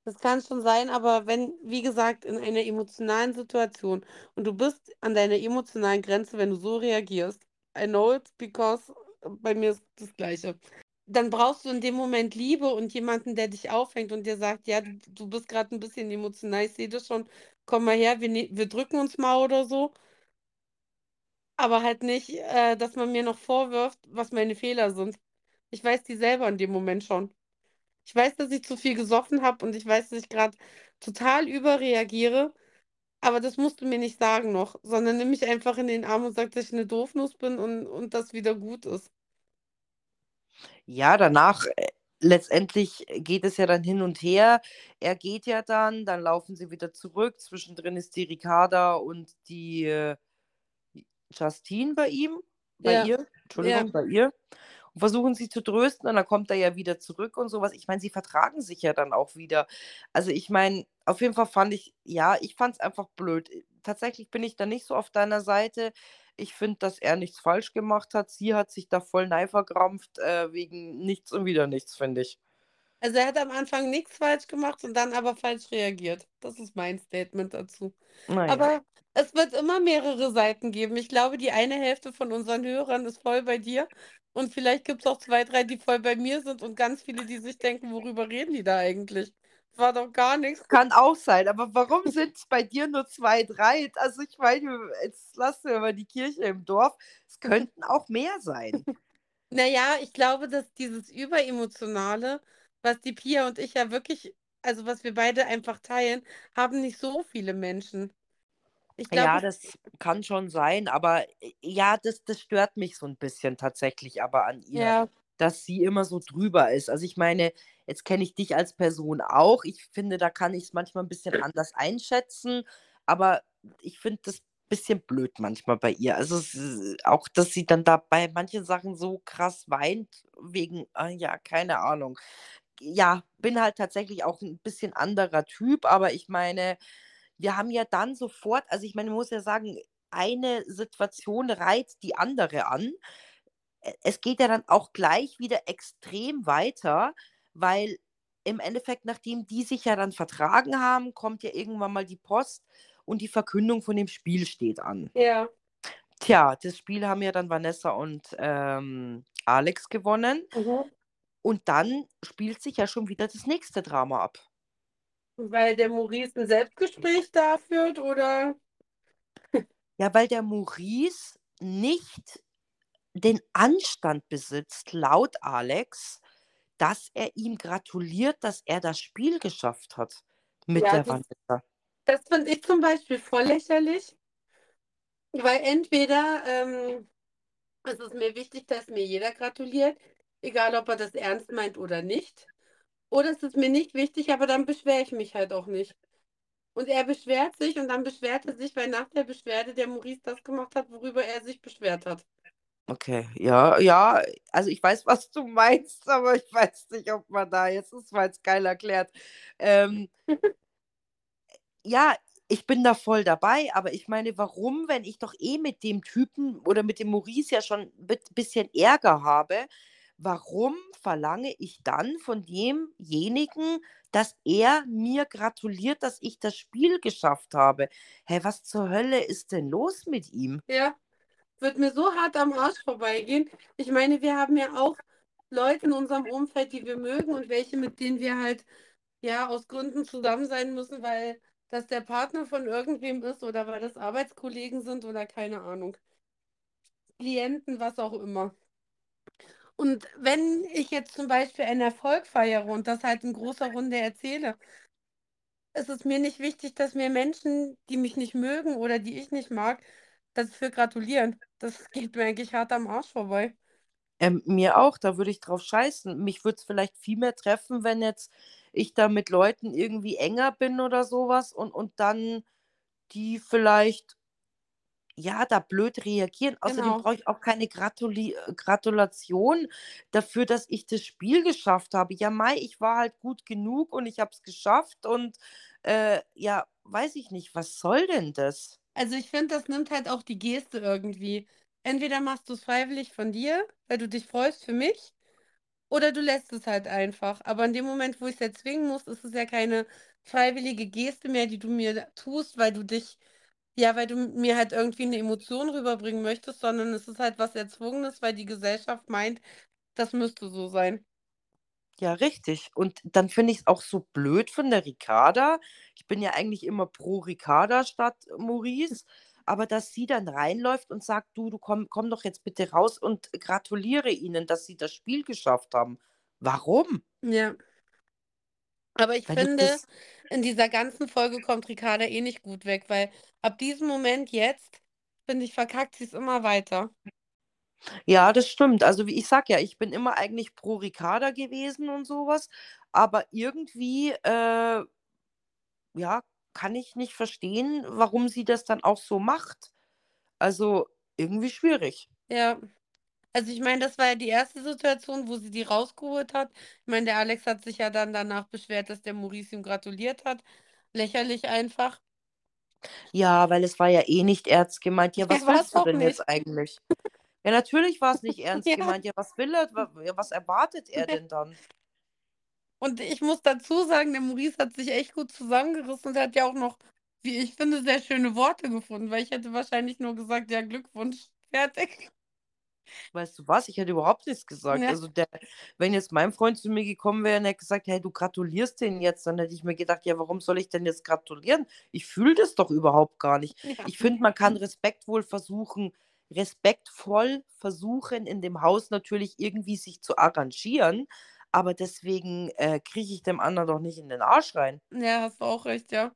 Das kann schon sein, aber wenn, wie gesagt, in einer emotionalen Situation und du bist an deiner emotionalen Grenze, wenn du so reagierst, I know it because bei mir ist das Gleiche. Dann brauchst du in dem Moment Liebe und jemanden, der dich aufhängt und dir sagt, ja, du, du bist gerade ein bisschen emotional, ich sehe das schon, komm mal her, wir, ne- wir drücken uns mal oder so. Aber halt nicht, äh, dass man mir noch vorwirft, was meine Fehler sind. Ich weiß die selber in dem Moment schon. Ich weiß, dass ich zu viel gesoffen habe und ich weiß, dass ich gerade total überreagiere. Aber das musst du mir nicht sagen noch, sondern nimm mich einfach in den Arm und sag, dass ich eine Doofnuss bin und, und das wieder gut ist. Ja, danach äh, letztendlich geht es ja dann hin und her. Er geht ja dann, dann laufen sie wieder zurück. Zwischendrin ist die Ricarda und die äh, Justine bei ihm, bei Ja, ihr, Entschuldigung, ja. bei ihr. Und versuchen sie zu trösten und dann kommt er ja wieder zurück und sowas. Ich meine, sie vertragen sich ja dann auch wieder. Also ich meine, auf jeden Fall fand ich, ja, ich fand es einfach blöd. Tatsächlich bin ich da nicht so auf deiner Seite. Ich finde, dass er nichts falsch gemacht hat. Sie hat sich da voll verkrampft äh, wegen nichts und wieder nichts, finde ich. Also er hat am Anfang nichts falsch gemacht und dann aber falsch reagiert. Das ist mein Statement dazu. Naja. Aber es wird immer mehrere Seiten geben. Ich glaube, die eine Hälfte von unseren Hörern ist voll bei dir. Und vielleicht gibt es auch zwei, drei, die voll bei mir sind und ganz viele, die sich denken, worüber reden die da eigentlich? War doch gar nichts. Kann auch sein, aber warum sind es bei dir nur zwei, drei? Also ich meine, jetzt lassen wir mal die Kirche im Dorf. Es könnten auch mehr sein. Naja, ich glaube, dass dieses Überemotionale, was die Pia und ich ja wirklich, also was wir beide einfach teilen, haben nicht so viele Menschen. Ich Ja, das kann schon sein, aber äh, ja, das, das stört mich so ein bisschen tatsächlich aber an ihr, ja, dass sie immer so drüber ist. Also ich meine, jetzt kenne ich dich als Person auch. Ich finde, da kann ich es manchmal ein bisschen anders einschätzen, aber ich finde das ein bisschen blöd manchmal bei ihr. Also es ist auch, dass sie dann da bei manchen Sachen so krass weint, wegen, ah, ja, keine Ahnung. Ja, bin halt tatsächlich auch ein bisschen anderer Typ, aber ich meine, wir haben ja dann sofort also, ich meine, man muss ja sagen, eine Situation reizt die andere an. Es geht ja dann auch gleich wieder extrem weiter, weil im Endeffekt, nachdem die sich ja dann vertragen haben, kommt ja irgendwann mal die Post und die Verkündung von dem Spiel steht an. ja. Tja, das Spiel haben ja dann Vanessa und, ähm, Alex gewonnen Mhm. Und dann spielt sich ja schon wieder das nächste Drama ab. Weil der Maurice ein Selbstgespräch da führt, oder? Ja, weil der Maurice nicht den Anstand besitzt, laut Alex, dass er ihm gratuliert, dass er das Spiel geschafft hat mit Ja, der das, Vanessa. das finde ich zum Beispiel voll lächerlich, weil entweder ähm, es ist mir wichtig, dass mir jeder gratuliert, egal ob er das ernst meint oder nicht, oder es ist mir nicht wichtig, aber dann beschwere ich mich halt auch nicht. Und er beschwert sich und dann beschwert er sich, weil nach der Beschwerde der Maurice das gemacht hat, worüber er sich beschwert hat. Okay, ja, ja, also ich weiß, was du meinst, aber ich weiß nicht, ob man da jetzt das war jetzt geil erklärt. Ähm, ja, ich bin da voll dabei, aber ich meine, warum, wenn ich doch eh mit dem Typen oder mit dem Maurice ja schon ein bisschen Ärger habe, warum verlange ich dann von demjenigen, dass er mir gratuliert, dass ich das Spiel geschafft habe? Hä, was zur Hölle ist denn los mit ihm? Ja, wird mir so hart am Arsch vorbeigehen. Ich meine, wir haben ja auch Leute in unserem Umfeld, die wir mögen und welche, mit denen wir halt ja aus Gründen zusammen sein müssen, weil das der Partner von irgendwem ist oder weil das Arbeitskollegen sind oder keine Ahnung. Klienten, was auch immer. Und wenn ich jetzt zum Beispiel einen Erfolg feiere und das halt in großer Runde erzähle, ist es mir nicht wichtig, dass mir Menschen, die mich nicht mögen oder die ich nicht mag, dafür gratulieren. Das geht mir eigentlich hart am Arsch vorbei. Ähm, mir auch, da würde ich drauf scheißen. Mich würde es vielleicht viel mehr treffen, wenn jetzt ich da mit Leuten irgendwie enger bin oder sowas und, und dann die vielleicht ja, da blöd reagieren. Außerdem Genau. brauche ich auch keine Gratuli äh, Gratulation dafür, dass ich das Spiel geschafft habe. Ja, Mai, ich war halt gut genug und ich habe es geschafft und äh, ja, weiß ich nicht, was soll denn das? Also ich finde, das nimmt halt auch die Geste irgendwie. Entweder machst du es freiwillig von dir, weil du dich freust für mich, oder du lässt es halt einfach. Aber in dem Moment, wo ich es ja zwingen muss, ist es ja keine freiwillige Geste mehr, die du mir tust, weil du dich, ja, weil du mir halt irgendwie eine Emotion rüberbringen möchtest, sondern es ist halt was Erzwungenes, weil die Gesellschaft meint, das müsste so sein. Ja, richtig. Und dann finde ich es auch so blöd von der Ricarda. Ich bin ja eigentlich immer pro Ricarda statt Maurice. Aber dass sie dann reinläuft und sagt, du, du komm, komm doch jetzt bitte raus und gratuliere ihnen, dass sie das Spiel geschafft haben. Warum? Ja. Aber ich du finde, das. in dieser ganzen Folge kommt Ricarda eh nicht gut weg, weil ab diesem Moment jetzt, finde ich, verkackt sie es immer weiter. Ja, das stimmt. Also wie ich sag ja, ich bin immer eigentlich pro Ricarda gewesen und sowas. Aber irgendwie, äh, ja, kann ich nicht verstehen, warum sie das dann auch so macht. Also irgendwie schwierig. Ja. Also ich meine, das war ja die erste Situation, wo sie die rausgeholt hat. Ich meine, der Alex hat sich ja dann danach beschwert, dass der Maurice ihm gratuliert hat. Lächerlich einfach. Ja, weil es war ja eh nicht ernst gemeint. Ja, Ja, was war es willst du auch denn nicht. jetzt eigentlich? Ja, natürlich war es nicht ernst Ja. gemeint. Ja, was will er? wa- ja, Was erwartet er denn dann? Und ich muss dazu sagen, der Maurice hat sich echt gut zusammengerissen und hat ja auch noch, wie ich finde, sehr schöne Worte gefunden, weil ich hätte wahrscheinlich nur gesagt, ja, Glückwunsch, fertig. Weißt du was? Ich hätte überhaupt nichts gesagt. Ja, Also der, wenn jetzt mein Freund zu mir gekommen wäre und hätte gesagt, hey, du gratulierst den jetzt, dann hätte ich mir gedacht, ja, warum soll ich denn jetzt gratulieren? Ich fühle das doch überhaupt gar nicht. ja, Ich finde, man kann Respekt wohl versuchen, respektvoll versuchen, in dem Haus natürlich irgendwie sich zu arrangieren, aber deswegen äh, kriege ich dem anderen doch nicht in den Arsch rein. ja, hast du auch recht, ja.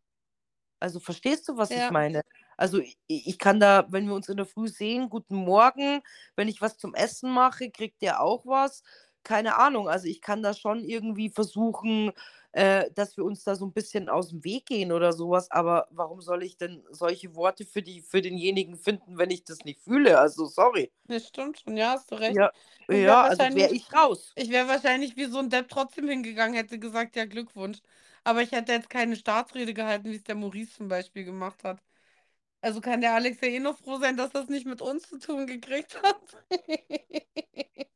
Also verstehst du, was ich Ja, meine? Also i ich kann da, wenn wir uns in der Früh sehen: „Guten Morgen.“ Wenn ich was zum Essen mache, kriegt der auch was. Keine Ahnung. Also, ich kann da schon irgendwie versuchen, äh, dass wir uns da so ein bisschen aus dem Weg gehen oder sowas. aber warum soll ich denn solche Worte für die für denjenigen finden, wenn ich das nicht fühle? Also, sorry. das stimmt schon, ja, hast du recht. Ja, Ich wäre ja, also wäre wahrscheinlich, ich raus. ich wäre wahrscheinlich wie so ein Depp trotzdem hingegangen, hätte gesagt, ja, Glückwunsch. Aber ich hätte jetzt keine Staatsrede gehalten, wie es der Maurice zum Beispiel gemacht hat. Also kann der Alex ja eh noch froh sein, dass das nicht mit uns zu tun gekriegt hat.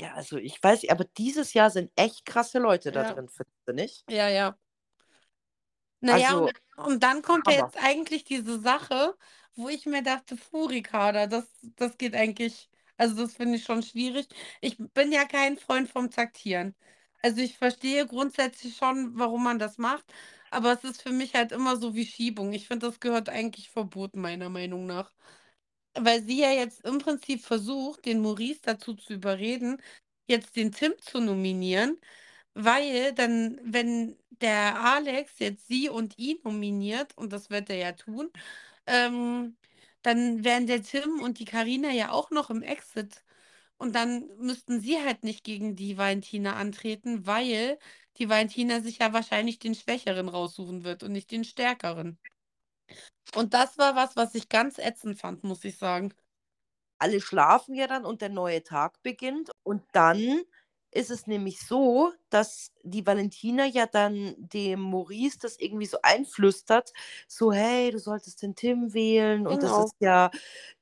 Ja, also, ich weiß aber dieses Jahr sind echt krasse Leute da Ja, drin, findest du nicht? ja, ja. Naja, Also, und, und dann kommt ja jetzt eigentlich diese Sache, wo ich mir dachte, puh, Ricarda, das, das geht eigentlich, also das finde ich schon schwierig. Ich bin ja kein Freund vom Taktieren. Also ich verstehe grundsätzlich schon, warum man das macht, aber es ist für mich halt immer so wie Schiebung. Ich finde, das gehört eigentlich verboten, meiner Meinung nach. Weil sie ja jetzt im Prinzip versucht, den Maurice dazu zu überreden, jetzt den Tim zu nominieren. Weil dann, wenn der Alex jetzt sie und ihn nominiert, und das wird er ja tun, ähm, dann wären der Tim und die Karina ja auch noch im Exit. Und dann müssten sie halt nicht gegen die Valentina antreten, weil die Valentina sich ja wahrscheinlich den Schwächeren raussuchen wird und nicht den Stärkeren. Und das war was, was ich ganz ätzend fand, muss ich sagen. Alle schlafen ja dann und der neue Tag beginnt. Und dann ist es nämlich so, dass die Valentina ja dann dem Maurice das irgendwie so einflüstert, so, hey, du solltest den Tim wählen und das Genau. ist ja,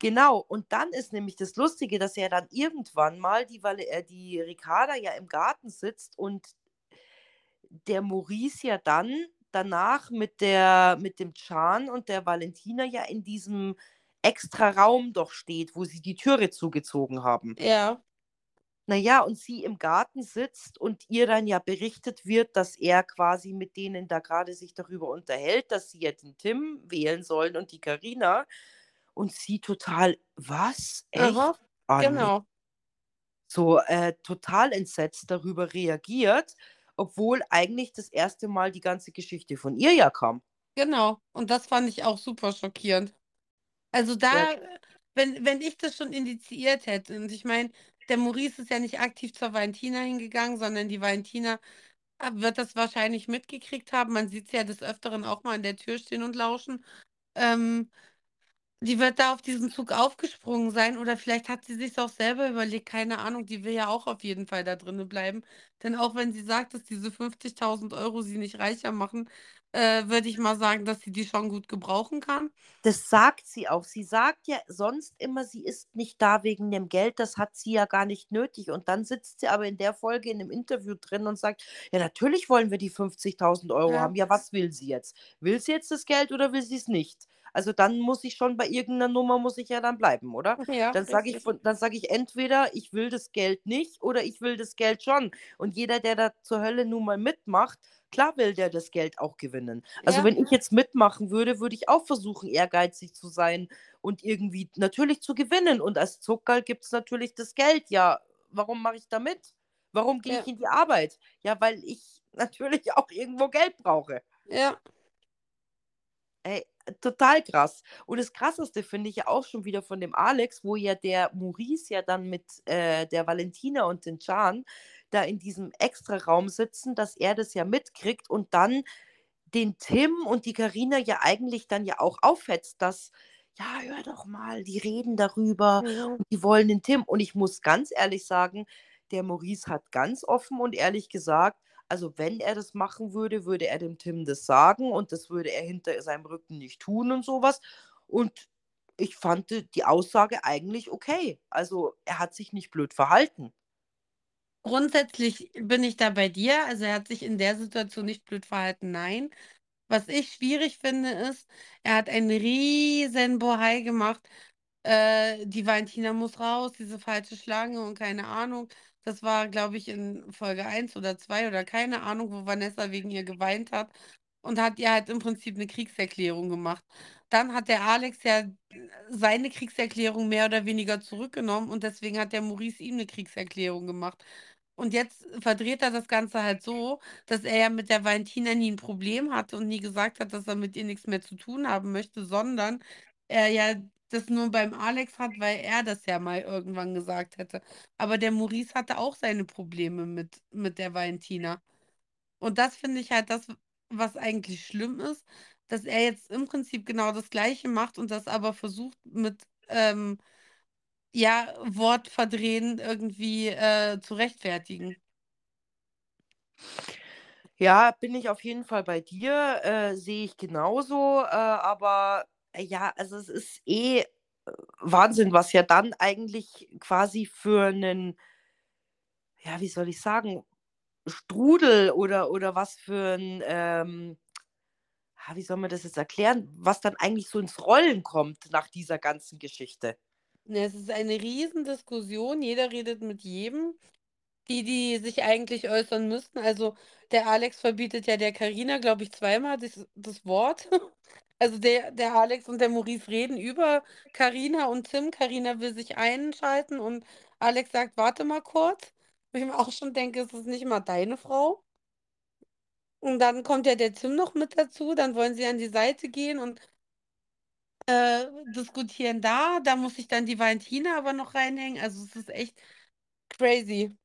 genau. Und dann ist nämlich das Lustige, dass ja dann irgendwann mal die, äh, die Ricarda ja im Garten sitzt und der Maurice ja dann danach mit der mit dem Can und der Valentina ja in diesem extra Raum doch steht, wo sie die Türe zugezogen haben. Ja. Na ja, und sie im Garten sitzt und ihr dann ja berichtet wird, dass er quasi mit denen da gerade sich darüber unterhält, dass sie ja den Tim wählen sollen und die Karina. Und sie total: „Was? Echt? Aha, Ah, ne.“ genau. So, äh, total entsetzt darüber reagiert, obwohl eigentlich das erste Mal die ganze Geschichte von ihr ja kam. Genau. Und das fand ich auch super schockierend. Also, Ja. da wenn wenn ich das schon initiiert hätte und ich meine, der Maurice ist ja nicht aktiv zur Valentina hingegangen, sondern die Valentina, ah, wird das wahrscheinlich mitgekriegt haben. Man sieht's ja des Öfteren auch mal an der Tür stehen und lauschen. Ähm, die wird da auf diesen Zug aufgesprungen sein oder vielleicht hat sie sich's auch selber überlegt, keine Ahnung. Die will ja auch auf jeden Fall da drinnen bleiben. Denn auch wenn sie sagt, dass diese 50.000 € sie nicht reicher machen, äh, würde ich mal sagen, dass sie die schon gut gebrauchen kann. Das sagt sie auch. Sie sagt ja sonst immer, sie ist nicht da wegen dem Geld, das hat sie ja gar nicht nötig. Und dann sitzt sie aber in der Folge in 'nem Interview drin und sagt: „Ja, natürlich wollen wir die 50.000 € Ja. haben.“ Ja, was will sie jetzt? Will sie jetzt das Geld oder will sie's nicht? Also, dann muss ich schon bei irgend 'ner Nummer muss ich ja dann bleiben, oder? Ja, Dann sage ich dann sage ich entweder: „Ich will das Geld nicht“ oder „Ich will das Geld schon.“ Und jeder, der da zur Hölle nun mal mitmacht, klar will der das Geld auch gewinnen. Also, Ja. wenn ich jetzt mitmachen würde, würde ich auch versuchen, ehrgeizig zu sein und irgendwie natürlich zu gewinnen. Und als Zuckerl gibt's natürlich das Geld. Ja, warum mache ich da mit? Warum gehe Ja. ich in die Arbeit? Ja, weil ich natürlich auch irgendwo Geld brauche. Ja. Ey, total krass. Und das Krasseste finde ich ja auch schon wieder von dem Alex, wo ja der Maurice ja dann mit, äh, der Valentina und den Can da in diesem Extraraum sitzen, dass er das ja mitkriegt und dann den Tim und die Karina ja eigentlich dann ja auch aufhetzt, dass: „Ja, hör doch mal, die reden darüber Mhm. und die wollen den Tim.“ Und ich muss ganz ehrlich sagen, der Maurice hat ganz offen und ehrlich gesagt, also, wenn er das machen würde, würde er dem Tim das sagen und das würde er hinter seinem Rücken nicht tun und so was. Und ich fand die Aussage eigentlich okay. Also, er hat sich nicht blöd verhalten. Grundsätzlich bin ich da bei dir. Also, er hat sich in der Situation nicht blöd verhalten, nein. Was ich schwierig finde, ist, er hat einen riesen Bohai gemacht, äh, die Valentina muss raus, diese falsche Schlange und keine Ahnung. Das war, glaube ich, in Folge 1 oder 2 oder keine Ahnung, wo Vanessa wegen ihr geweint hat und hat ihr halt im Prinzip 'ne Kriegserklärung gemacht. Dann hat der Alex ja seine Kriegserklärung mehr oder weniger zurückgenommen und deswegen hat der Maurice ihm 'ne Kriegserklärung gemacht. Und jetzt verdreht er das Ganze halt so, dass er ja mit der Valentina nie 'n Problem hatte und nie gesagt hat, dass er mit ihr nix mehr zu tun haben möchte, sondern er ja das nur beim Alex hat, weil er das ja mal irgendwann gesagt hätte. Aber der Maurice hatte auch seine Probleme mit mit der Valentina. Und das finde ich halt das, was eigentlich schlimm ist, dass er jetzt im Prinzip genau das Gleiche macht und das aber versucht mit, ähm, ja, Wortverdrehen irgendwie, äh, zu rechtfertigen. Ja, bin ich auf jeden Fall bei dir, äh, sehe ich genauso, äh, aber ja, also, es ist eh, äh, Wahnsinn, was ja dann eigentlich quasi für 'nen ja, wie soll ich sagen, Strudel oder oder was für 'n, ähm ah, wie soll man das jetzt erklären, was dann eigentlich so ins Rollen kommt nach dieser ganzen Geschichte? Es ist eine Riesendiskussion. Jeder redet mit jedem, die die sich eigentlich äußern müssten. Also, der Alex verbietet ja der Karina, glaube ich, zweimal das das Wort. Also, der der Alex und der Maurice reden über Karina und Tim. Karina will sich einschalten und Alex sagt: „Warte mal kurz.“ Wo ich mir auch schon denke: „Es ist nicht mal deine Frau.“ Und dann kommt ja der Tim noch mit dazu, dann wollen sie an die Seite gehen und äh, diskutieren da. Da muss sich dann die Valentina aber noch reinhängen. Also, es ist echt crazy.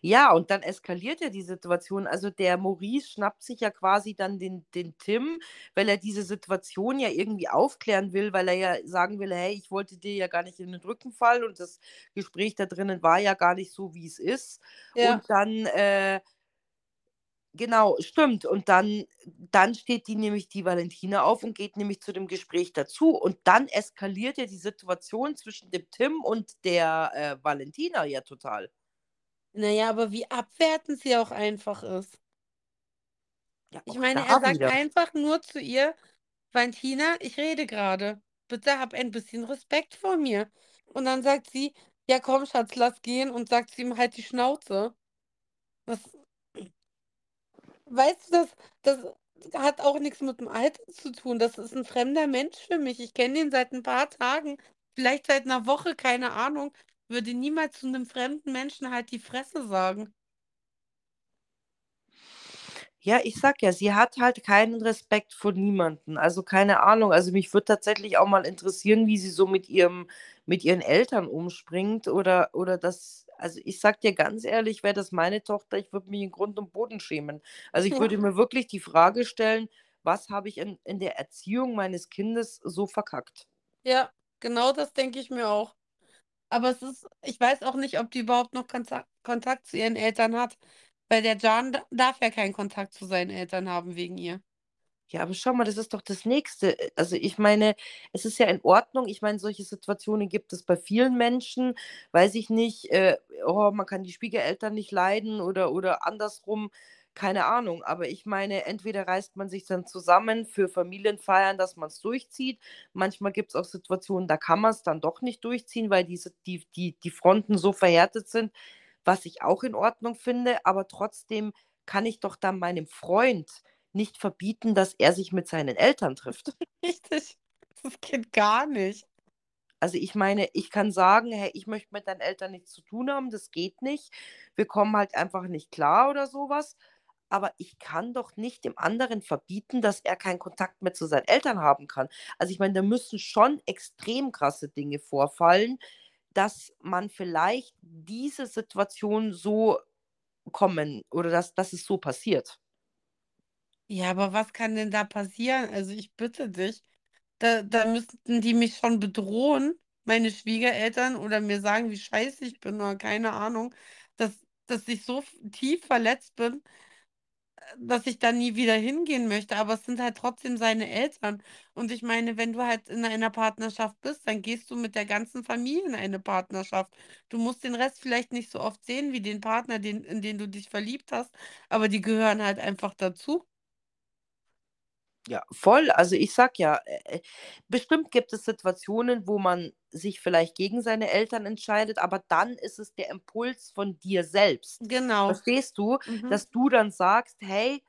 Ja, und dann eskaliert ja die Situation. Also der Maurice schnappt sich ja quasi dann den, den Tim, weil er diese Situation ja irgendwie aufklären will, weil er ja sagen will, hey, ich wollte dir ja gar nicht in den Rücken fallen und das Gespräch da drinnen war ja gar nicht so, wie es ist. Ja. Und dann, äh, genau, stimmt. Und dann, dann steht die nämlich die Valentina auf und geht nämlich zu dem Gespräch dazu. Und dann eskaliert ja die Situation zwischen dem Tim und der äh, Valentina ja total. Naja, aber wie abwertend sie auch einfach ist. Ja, Ich auch meine, da er sagt wieder. einfach nur zu ihr, Valentina, ich rede gerade. Bitte hab ein bisschen Respekt vor mir. Und dann sagt sie, ja komm, Schatz, lass gehen und sagt sie ihm halt die Schnauze. Was, weißt du, das, das hat auch nichts mit dem Alter zu tun. Das ist ein fremder Mensch für mich. Ich kenne ihn seit ein paar Tagen, vielleicht seit einer Woche, keine Ahnung. Würde niemals zu einem fremden Menschen halt die Fresse sagen. Ja, ich sag ja, sie hat halt keinen Respekt vor niemanden. Also keine Ahnung. Also mich würde tatsächlich auch mal interessieren, wie sie so mit ihrem, mit ihren Eltern umspringt oder, oder das. Also ich sag dir ganz ehrlich, wäre das meine Tochter, ich würde mich in Grund und Boden schämen. Also ich Ja. würde mir wirklich die Frage stellen, was habe ich in, in der Erziehung meines Kindes so verkackt? Ja, genau das denke ich mir auch. Aber es ist, ich weiß auch nicht, ob die überhaupt noch Kontakt, zu ihren Eltern hat, weil der da- darf ja keinen Kontakt zu seinen Eltern haben wegen ihr. Ja, aber schau mal, das ist doch das Nächste. Also ich meine, es ist ja in Ordnung. Ich meine, solche Situationen gibt es bei vielen Menschen. Weiß ich nicht, äh, oh, man kann die Schwiegereltern nicht leiden oder, oder andersrum, keine Ahnung. Aber ich meine, entweder reißt man sich dann zusammen für Familienfeiern, dass man es durchzieht. Manchmal gibt es auch Situationen, da kann man es dann doch nicht durchziehen, weil diese, die, die, die Fronten so verhärtet sind, was ich auch in Ordnung finde. Aber trotzdem kann ich doch dann meinem Freund nicht verbieten, dass er sich mit seinen Eltern trifft. Richtig. Das geht gar nicht. Also ich meine, ich kann sagen, hey, ich möchte mit deinen Eltern nichts zu tun haben, das geht nicht. Wir kommen halt einfach nicht klar oder sowas. Aber ich kann doch nicht dem anderen verbieten, dass er keinen Kontakt mehr zu seinen Eltern haben kann. Also ich meine, da müssen schon extrem krasse Dinge vorfallen, dass man vielleicht diese Situation so kommen oder dass, dass es so passiert. Ja, aber was kann denn da passieren? Also ich bitte dich. Da, da müssten die mich schon bedrohen, meine Schwiegereltern, oder mir sagen, wie scheiße ich bin, oder keine Ahnung, dass, dass ich so tief verletzt bin, dass ich da nie wieder hingehen möchte. Aber es sind halt trotzdem seine Eltern. Und ich meine, wenn du halt in einer Partnerschaft bist, dann gehst du mit der ganzen Familie in eine Partnerschaft. Du musst den Rest vielleicht nicht so oft sehen wie den Partner, den, in den du dich verliebt hast, aber die gehören halt einfach dazu. Ja, voll. Also ich sag ja, äh, bestimmt gibt es Situationen, wo man sich vielleicht gegen seine Eltern entscheidet, aber dann ist es der Impuls von dir selbst. Genau. Verstehst du, Mhm. dass du dann sagst, hey,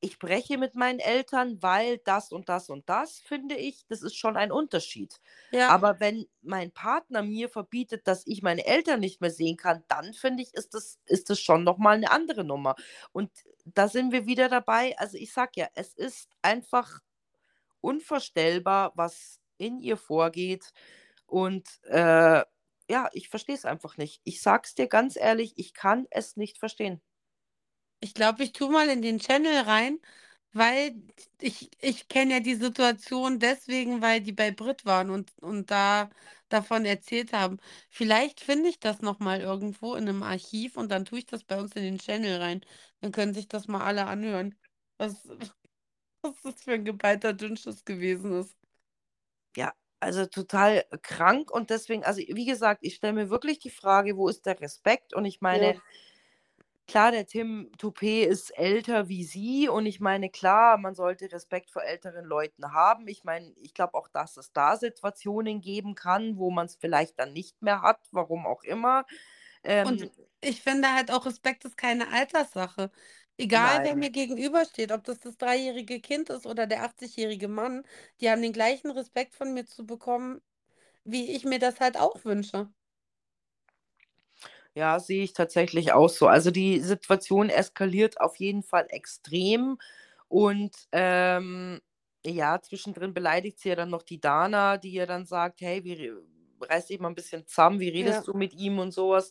ich breche mit meinen Eltern, weil das und das und das, finde ich, das ist schon ein Unterschied. Ja. Aber wenn mein Partner mir verbietet, dass ich meine Eltern nicht mehr sehen kann, dann finde ich, ist das, ist das schon nochmal eine andere Nummer. Und da sind wir wieder dabei. Also ich sag ja, es ist einfach unvorstellbar, was in ihr vorgeht. Und äh, ja, ich verstehe es einfach nicht. Ich sag's dir ganz ehrlich, ich kann es nicht verstehen. Ich glaube, ich tue mal in den Channel rein, weil ich, ich kenne ja die Situation deswegen, weil die bei Brit waren und, und da davon erzählt haben. Vielleicht finde ich das nochmal irgendwo in einem Archiv und dann tue ich das bei uns in den Channel rein. Dann können sich das mal alle anhören, was, was das für ein geballter Dünnschiss gewesen ist. Ja, also total krank und deswegen, also wie gesagt, ich stelle mir wirklich die Frage, wo ist der Respekt? Und ich meine, Ja. Klar, der Tim Toupé ist älter wie sie und ich meine, klar, man sollte Respekt vor älteren Leuten haben. Ich meine, ich glaube auch, dass es da Situationen geben kann, wo man es vielleicht dann nicht mehr hat, warum auch immer. Ähm, Und ich finde halt auch, Respekt ist keine Alterssache. Egal, wer nein. mir gegenübersteht, ob das das dreijährige Kind ist oder der 80-jährige Mann, die haben den gleichen Respekt von mir zu bekommen, wie ich mir das halt auch wünsche. Ja, sehe ich tatsächlich auch so. Also die Situation eskaliert auf jeden Fall extrem und ähm, ja, zwischendrin beleidigt sie ja dann noch die Dana, die ja dann sagt, hey, wir, reiß dich mal ein bisschen zusammen, wie redest Ja. du mit ihm und sowas.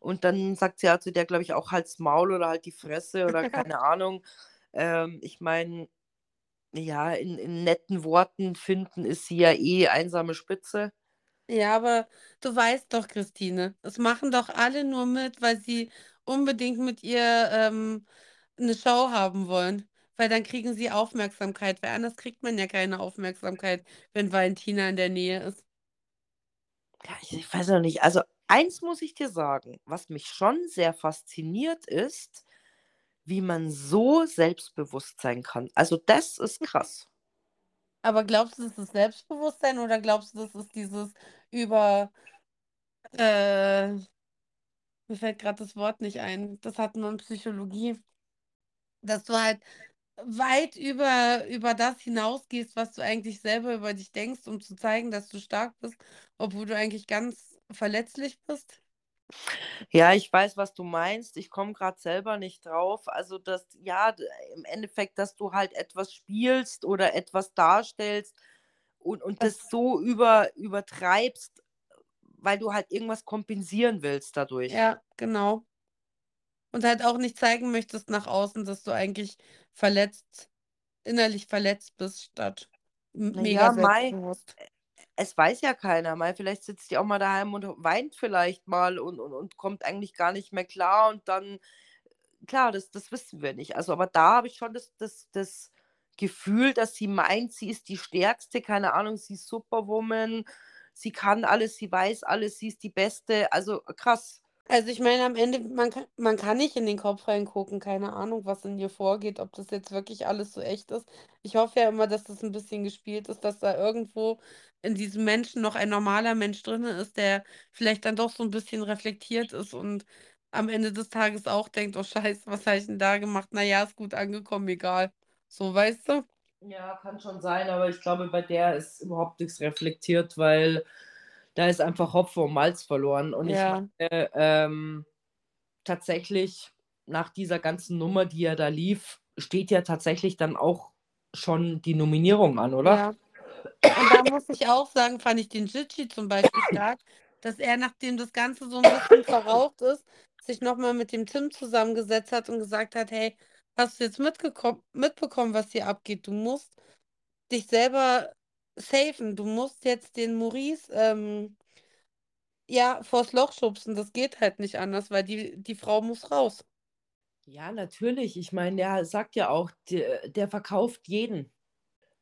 Und dann sagt sie ja zu der, glaube ich, auch halt's Maul oder halt die Fresse oder keine Ahnung. Ähm, ich meine, ja, in, in netten Worten finden ist sie ja eh einsame Spitze. Ja, aber du weißt doch, Christine, es machen doch alle nur mit, weil sie unbedingt mit ihr ähm, eine Show haben wollen. Weil dann kriegen sie Aufmerksamkeit, weil anders kriegt man ja keine Aufmerksamkeit, wenn Valentina in der Nähe ist. Ja, ich, ich weiß noch nicht. Also eins muss ich dir sagen, was mich schon sehr fasziniert ist, wie man so selbstbewusst sein kann. Also das ist krass. Aber glaubst du, das ist Selbstbewusstsein oder glaubst du, das ist dieses über, äh, mir fällt gerade das Wort nicht ein, das hatten wir in Psychologie, dass du halt weit über, über das hinausgehst, was du eigentlich selber über dich denkst, um zu zeigen, dass du stark bist, obwohl du eigentlich ganz verletzlich bist? Ja, ich weiß, was du meinst. Ich komme gerade selber nicht drauf. Also, dass, ja, im Endeffekt, dass du halt etwas spielst oder etwas darstellst und, und Das, so über, übertreibst, weil du halt irgendwas kompensieren willst dadurch. ja, genau. Und halt auch nicht zeigen möchtest nach außen, dass du eigentlich verletzt, innerlich verletzt bist, statt mega Naja, Mai. Es weiß ja keiner. Mai, vielleicht sitzt die auch mal daheim und weint vielleicht mal und, und, und kommt eigentlich gar nicht mehr klar und dann, klar, das, das wissen wir nicht. Also, aber da habe ich schon das, das, das Gefühl, dass sie meint, sie ist die Stärkste, keine Ahnung, sie ist Superwoman, sie kann alles, sie weiß alles, sie ist die Beste. Also krass. Also ich meine, am Ende, man kann, man kann nicht in den Kopf reingucken, keine Ahnung, was in ihr vorgeht, ob das jetzt wirklich alles so echt ist. Ich hoffe ja immer, dass das ein bisschen gespielt ist, dass da irgendwo in diesem Menschen noch ein normaler Mensch drin ist, der vielleicht dann doch so ein bisschen reflektiert ist und am Ende des Tages auch denkt, oh Scheiße, was habe ich denn da gemacht? Naja, ist gut angekommen, egal. So, weißt du? Ja, kann schon sein, aber ich glaube, bei der ist überhaupt nichts reflektiert, weil da ist einfach Hopfen und Malz verloren. Und ich Ja, meine, ähm, tatsächlich nach dieser ganzen Nummer, die ja da lief, steht ja tatsächlich dann auch schon die Nominierung an, oder? ja. Und da muss ich auch sagen, fand ich den Gigi zum Beispiel stark, dass er, nachdem das Ganze so ein bisschen verraucht ist, sich nochmal mit dem Tim zusammengesetzt hat und gesagt hat, hey, hast du jetzt mitgekommen, mitbekommen, was hier abgeht? Du musst dich selber safen. Du musst jetzt den Maurice ähm, ja vors Loch schubsen. Das geht halt nicht anders, weil die, die Frau muss raus. Ja, natürlich. Ich meine, der sagt ja auch, der, der verkauft jeden.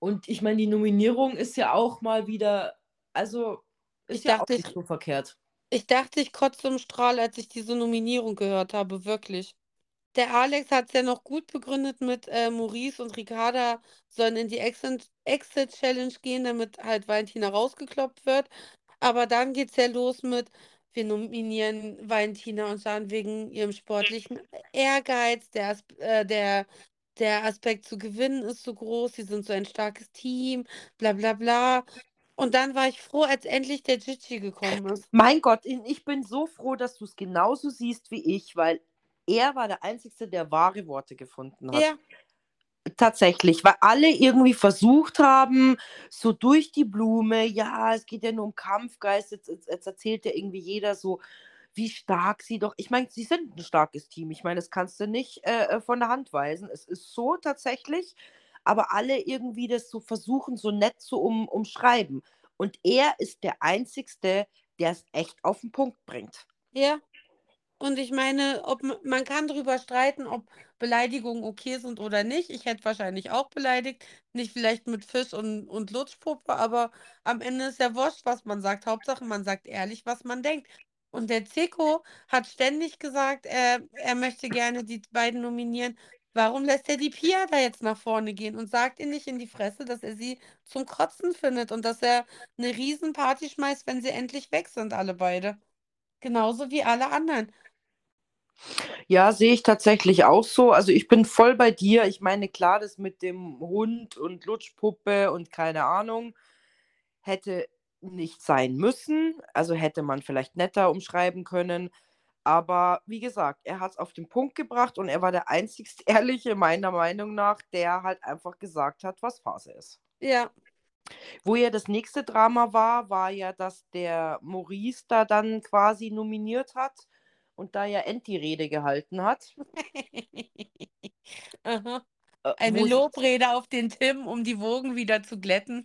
Und ich meine, die Nominierung ist ja auch mal wieder, also ist Ich ja auch dachte, nicht ich, so verkehrt. ich dachte, ich kotze im Strahl, als ich diese Nominierung gehört habe, wirklich. Der Alex hat es ja noch gut begründet mit äh, Maurice und Ricarda sollen in die Exit, Exit Challenge gehen, damit halt Valentina rausgekloppt wird. Aber dann geht es ja los mit, wir nominieren Valentina und dann wegen ihrem sportlichen Ehrgeiz, der, äh, der, der Aspekt zu gewinnen ist so groß, sie sind so ein starkes Team, bla bla bla. Und dann war ich froh, als endlich der Gigi gekommen ist. Mein Gott, ich bin so froh, dass du es genauso siehst wie ich, weil er war der Einzige, der wahre Worte gefunden hat. Ja, Tatsächlich, weil alle irgendwie versucht haben, so durch die Blume, ja, es geht ja nur um Kampfgeist, jetzt, jetzt, jetzt erzählt ja irgendwie jeder so, wie stark sie doch, ich meine, sie sind ein starkes Team, ich meine, das kannst du nicht äh, äh, von der Hand weisen, es ist so tatsächlich, aber alle irgendwie das so versuchen, so nett zu um, umschreiben. Und er ist der Einzigste, der es echt auf den Punkt bringt. ja. Und ich meine, ob man kann darüber streiten, ob Beleidigungen okay sind oder nicht. Ich hätte wahrscheinlich auch beleidigt. Nicht vielleicht mit Fisch und, und Lutschpuppe, aber am Ende ist ja wurscht, was man sagt. Hauptsache, man sagt ehrlich, was man denkt. Und der Zeko hat ständig gesagt, er, er möchte gerne die beiden nominieren. Warum lässt er die Pia da jetzt nach vorne gehen und sagt ihr nicht in die Fresse, dass er sie zum Kotzen findet und dass er eine Riesenparty schmeißt, wenn sie endlich weg sind, alle beide. Genauso wie alle anderen. Ja, sehe ich tatsächlich auch so. Also ich bin voll bei dir. Ich meine, klar, das mit dem Hund und Lutschpuppe und keine Ahnung hätte nicht sein müssen. Also hätte man vielleicht netter umschreiben können. Aber wie gesagt, er hat es auf den Punkt gebracht und er war der einzigst Ehrliche, meiner Meinung nach, der halt einfach gesagt hat, was Phase ist. Ja, Wo ja das nächste Drama war, war ja, dass der Maurice da dann quasi nominiert hat und da ja Enti-Rede gehalten hat. Aha. Äh, Eine Lobrede auf den Tim, um die Wogen wieder zu glätten.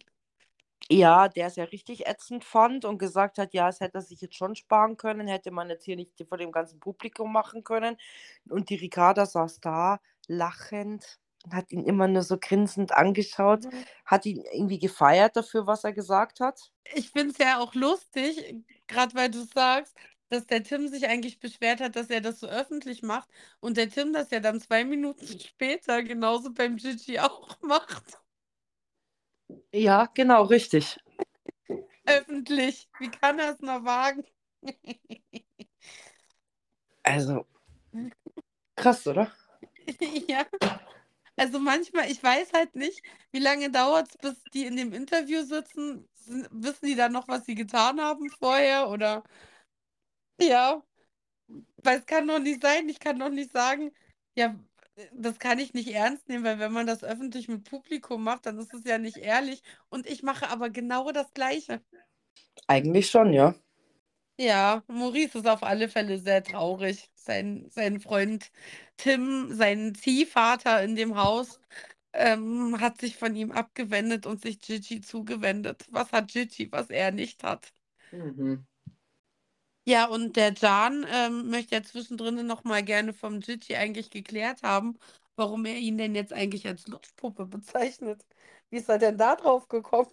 Ja, der es ja richtig ätzend fand und gesagt hat, ja, es hätte er sich jetzt schon sparen können, hätte man jetzt hier nicht vor dem ganzen Publikum machen können. Und die Ricarda saß da, lachend, und hat ihn immer nur so grinsend angeschaut, hat ihn irgendwie gefeiert dafür, was er gesagt hat. Ich finde es ja auch lustig, gerade weil du sagst, dass der Tim sich eigentlich beschwert hat, dass er das so öffentlich macht und der Tim das ja dann zwei Minuten später genauso beim Gigi auch macht. Ja, genau, richtig. Öffentlich. Wie kann er es noch wagen? Also, krass, oder? Ja. Also manchmal, ich weiß halt nicht, wie lange dauert es, bis die in dem Interview sitzen. Wissen die dann noch, was sie getan haben vorher? Oder ja, weil es kann doch nicht sein, ich kann doch nicht sagen, ja, das kann ich nicht ernst nehmen, weil wenn man das öffentlich mit Publikum macht, dann ist es ja nicht ehrlich. Und ich mache aber genau das Gleiche. Eigentlich schon, ja. Ja, Maurice ist auf alle Fälle sehr traurig. Sein, sein Freund Tim, sein Ziehvater in dem Haus, ähm, hat sich von ihm abgewendet und sich Gigi zugewendet. Was hat Gigi, was er nicht hat? Mhm. Ja, und der Can ähm, möchte ja zwischendrin noch mal gerne vom Gigi eigentlich geklärt haben, warum er ihn denn jetzt eigentlich als Lutschpuppe bezeichnet. Wie ist er denn da drauf gekommen?